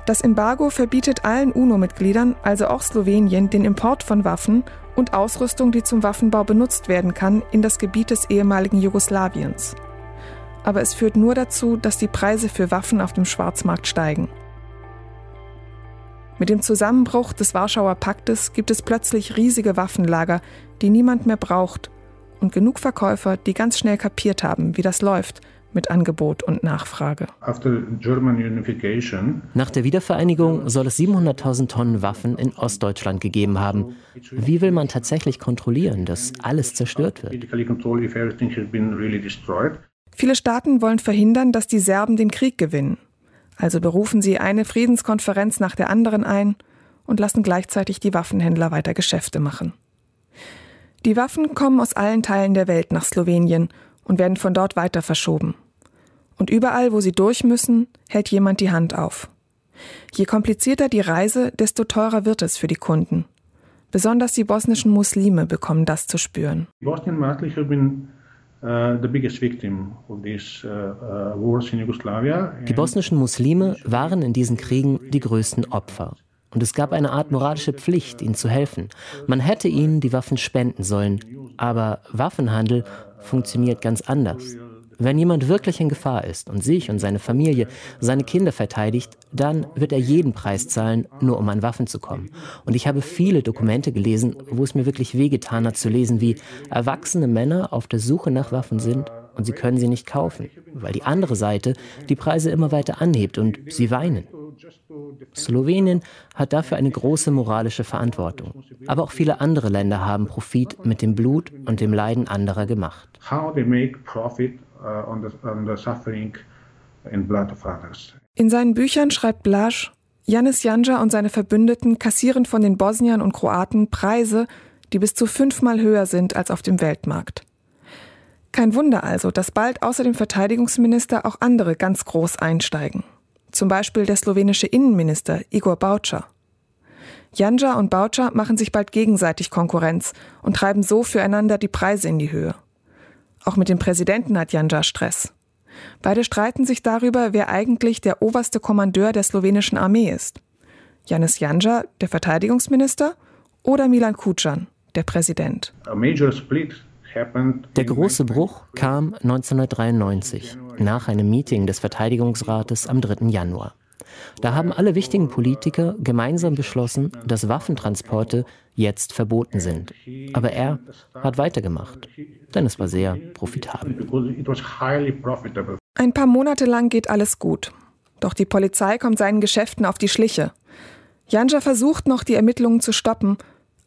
S15: Das Embargo verbietet allen UNO-Mitgliedern, also auch Slowenien, den Import von Waffen und Ausrüstung, die zum Waffenbau benutzt werden kann, in das Gebiet des ehemaligen Jugoslawiens. Aber es führt nur dazu, dass die Preise für Waffen auf dem Schwarzmarkt steigen. Mit dem Zusammenbruch des Warschauer Paktes gibt es plötzlich riesige Waffenlager, die niemand mehr braucht, und genug Verkäufer, die ganz schnell kapiert haben, wie das läuft mit Angebot und Nachfrage.
S17: Nach der Wiedervereinigung soll es 700.000 Tonnen Waffen in Ostdeutschland gegeben haben. Wie will man tatsächlich kontrollieren, dass alles zerstört wird?
S15: Viele Staaten wollen verhindern, dass die Serben den Krieg gewinnen. Also berufen sie eine Friedenskonferenz nach der anderen ein und lassen gleichzeitig die Waffenhändler weiter Geschäfte machen. Die Waffen kommen aus allen Teilen der Welt nach Slowenien und werden von dort weiter verschoben. Und überall, wo sie durch müssen, hält jemand die Hand auf. Je komplizierter die Reise, desto teurer wird es für die Kunden. Besonders die bosnischen Muslime bekommen das zu spüren. Uh, uh,
S17: die bosnischen Muslime waren in diesen Kriegen die größten Opfer. Und es gab eine Art moralische Pflicht, ihnen zu helfen. Man hätte ihnen die Waffen spenden sollen. Aber Waffenhandel funktioniert ganz anders. Wenn jemand wirklich in Gefahr ist und sich und seine Familie, seine Kinder verteidigt, dann wird er jeden Preis zahlen, nur um an Waffen zu kommen. Und ich habe viele Dokumente gelesen, wo es mir wirklich wehgetan hat zu lesen, wie erwachsene Männer auf der Suche nach Waffen sind und sie können sie nicht kaufen, weil die andere Seite die Preise immer weiter anhebt und sie weinen. Slowenien hat dafür eine große moralische Verantwortung. Aber auch viele andere Länder haben Profit mit dem Blut und dem Leiden anderer gemacht.
S15: Uh, on, the, on the suffering and blood of others. In seinen Büchern schreibt Blasch, Janis Janja und seine Verbündeten kassieren von den Bosniern und Kroaten Preise, die bis zu fünfmal höher sind als auf dem Weltmarkt. Kein Wunder also, dass bald außer dem Verteidigungsminister auch andere ganz groß einsteigen. Zum Beispiel der slowenische Innenminister Igor Bauča. Janja und Bauča machen sich bald gegenseitig Konkurrenz und treiben so füreinander die Preise in die Höhe. Auch mit dem Präsidenten hat Janja Stress. Beide streiten sich darüber, wer eigentlich der oberste Kommandeur der slowenischen Armee ist. Janis Janja, der Verteidigungsminister, oder Milan Kucan, der Präsident.
S17: Der große Bruch kam 1993 nach einem Meeting des Verteidigungsrates am 3. Januar. Da haben alle wichtigen Politiker gemeinsam beschlossen, dass Waffentransporte jetzt verboten sind. Aber er hat weitergemacht, denn es war sehr profitabel.
S15: Ein paar Monate lang geht alles gut. Doch die Polizei kommt seinen Geschäften auf die Schliche. Janja versucht noch, die Ermittlungen zu stoppen,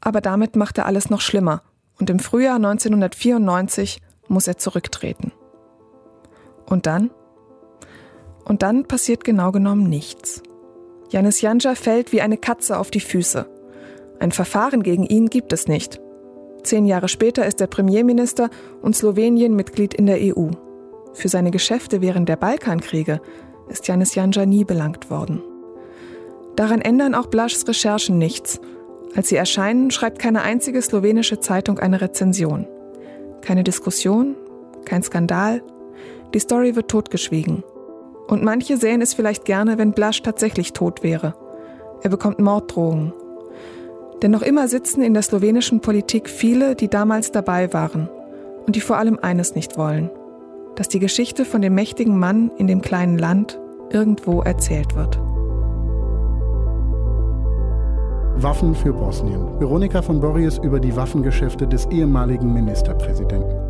S15: aber damit macht er alles noch schlimmer. Und im Frühjahr 1994 muss er zurücktreten. Und dann? Und dann passiert genau genommen nichts. Janis Janja fällt wie eine Katze auf die Füße. Ein Verfahren gegen ihn gibt es nicht. Zehn Jahre später ist er Premierminister und Slowenien Mitglied in der EU. Für seine Geschäfte während der Balkankriege ist Janis Janja nie belangt worden. Daran ändern auch Blaschs Recherchen nichts. Als sie erscheinen, schreibt keine einzige slowenische Zeitung eine Rezension. Keine Diskussion, kein Skandal. Die Story wird totgeschwiegen. Und manche sehen es vielleicht gerne, wenn Blasch tatsächlich tot wäre. Er bekommt Morddrohungen. Denn noch immer sitzen in der slowenischen Politik viele, die damals dabei waren und die vor allem eines nicht wollen, dass die Geschichte von dem mächtigen Mann in dem kleinen Land irgendwo erzählt wird.
S2: Waffen für Bosnien. Veronika von Borries über die Waffengeschäfte des ehemaligen Ministerpräsidenten.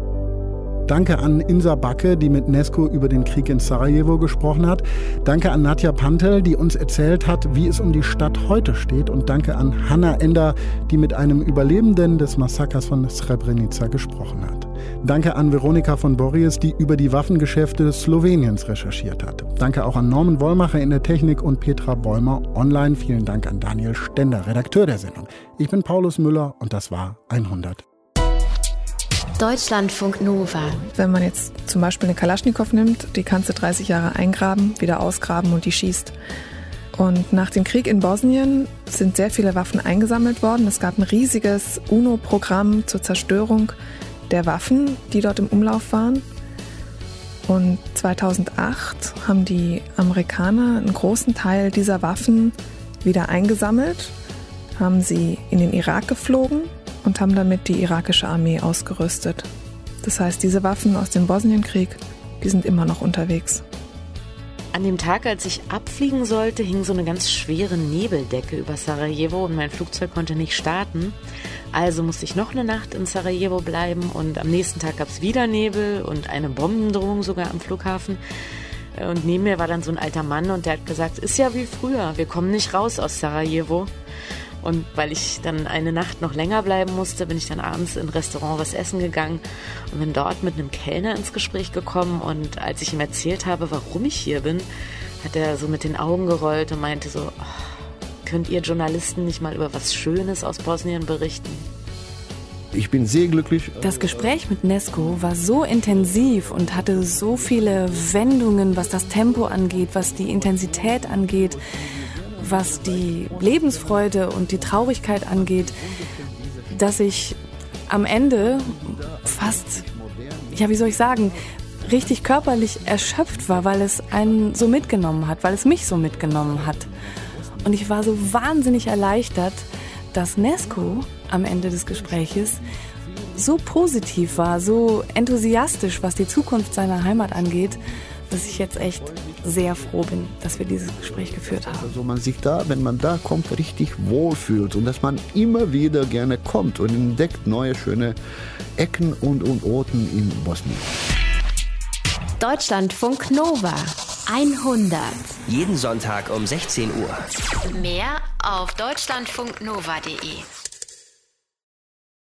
S2: Danke an Insa Backe, die mit Nesko über den Krieg in Sarajevo gesprochen hat. Danke an Nadja Pantel, die uns erzählt hat, wie es um die Stadt heute steht. Und danke an Hanna Ender, die mit einem Überlebenden des Massakers von Srebrenica gesprochen hat. Danke an Veronika von Borries, die über die Waffengeschäfte Sloweniens recherchiert hat. Danke auch an Norman Wollmacher in der Technik und Petra Bäumer online. Vielen Dank an Daniel Stender, Redakteur der Sendung. Ich bin Paulus Müller und das war 100.
S1: Deutschlandfunk Nova.
S15: Wenn man jetzt zum Beispiel eine Kalaschnikow nimmt, die kannst du 30 Jahre eingraben, wieder ausgraben und die schießt. Und nach dem Krieg in Bosnien sind sehr viele Waffen eingesammelt worden. Es gab ein riesiges UNO-Programm zur Zerstörung der Waffen, die dort im Umlauf waren. Und 2008 haben die Amerikaner einen großen Teil dieser Waffen wieder eingesammelt, haben sie in den Irak geflogen und haben damit die irakische Armee ausgerüstet. Das heißt, diese Waffen aus dem Bosnienkrieg, die sind immer noch unterwegs.
S14: An dem Tag, als ich abfliegen sollte, hing so eine ganz schwere Nebeldecke über Sarajevo und mein Flugzeug konnte nicht starten. Also musste ich noch eine Nacht in Sarajevo bleiben und am nächsten Tag gab es wieder Nebel und eine Bombendrohung sogar am Flughafen. Und neben mir war dann so ein alter Mann und der hat gesagt, ist ja wie früher, wir kommen nicht raus aus Sarajevo. Und weil ich dann eine Nacht noch länger bleiben musste, bin ich dann abends in ein Restaurant was essen gegangen und bin dort mit einem Kellner ins Gespräch gekommen. Und als ich ihm erzählt habe, warum ich hier bin, hat er so mit den Augen gerollt und meinte so, oh, könnt ihr Journalisten nicht mal über was Schönes aus Bosnien berichten?
S4: Ich bin sehr glücklich.
S6: Das Gespräch mit Nesco war so intensiv und hatte so viele Wendungen, was das Tempo angeht, was die Intensität angeht was die Lebensfreude und die Traurigkeit angeht, dass ich am Ende fast, ja, wie soll ich sagen, richtig körperlich erschöpft war, weil es einen so mitgenommen hat, weil es mich so mitgenommen hat. Und ich war so wahnsinnig erleichtert, dass Nesco am Ende des Gespräches so positiv war, so enthusiastisch, was die Zukunft seiner Heimat angeht, dass ich jetzt echt sehr froh bin, dass wir dieses Gespräch geführt haben.
S4: Also man sich da, wenn man da kommt, richtig wohlfühlt und dass man immer wieder gerne kommt und entdeckt neue schöne Ecken und, und Orten in Bosnien.
S1: Deutschlandfunk Nova 100.
S17: Jeden Sonntag um 16 Uhr.
S1: Mehr auf deutschlandfunknova.de.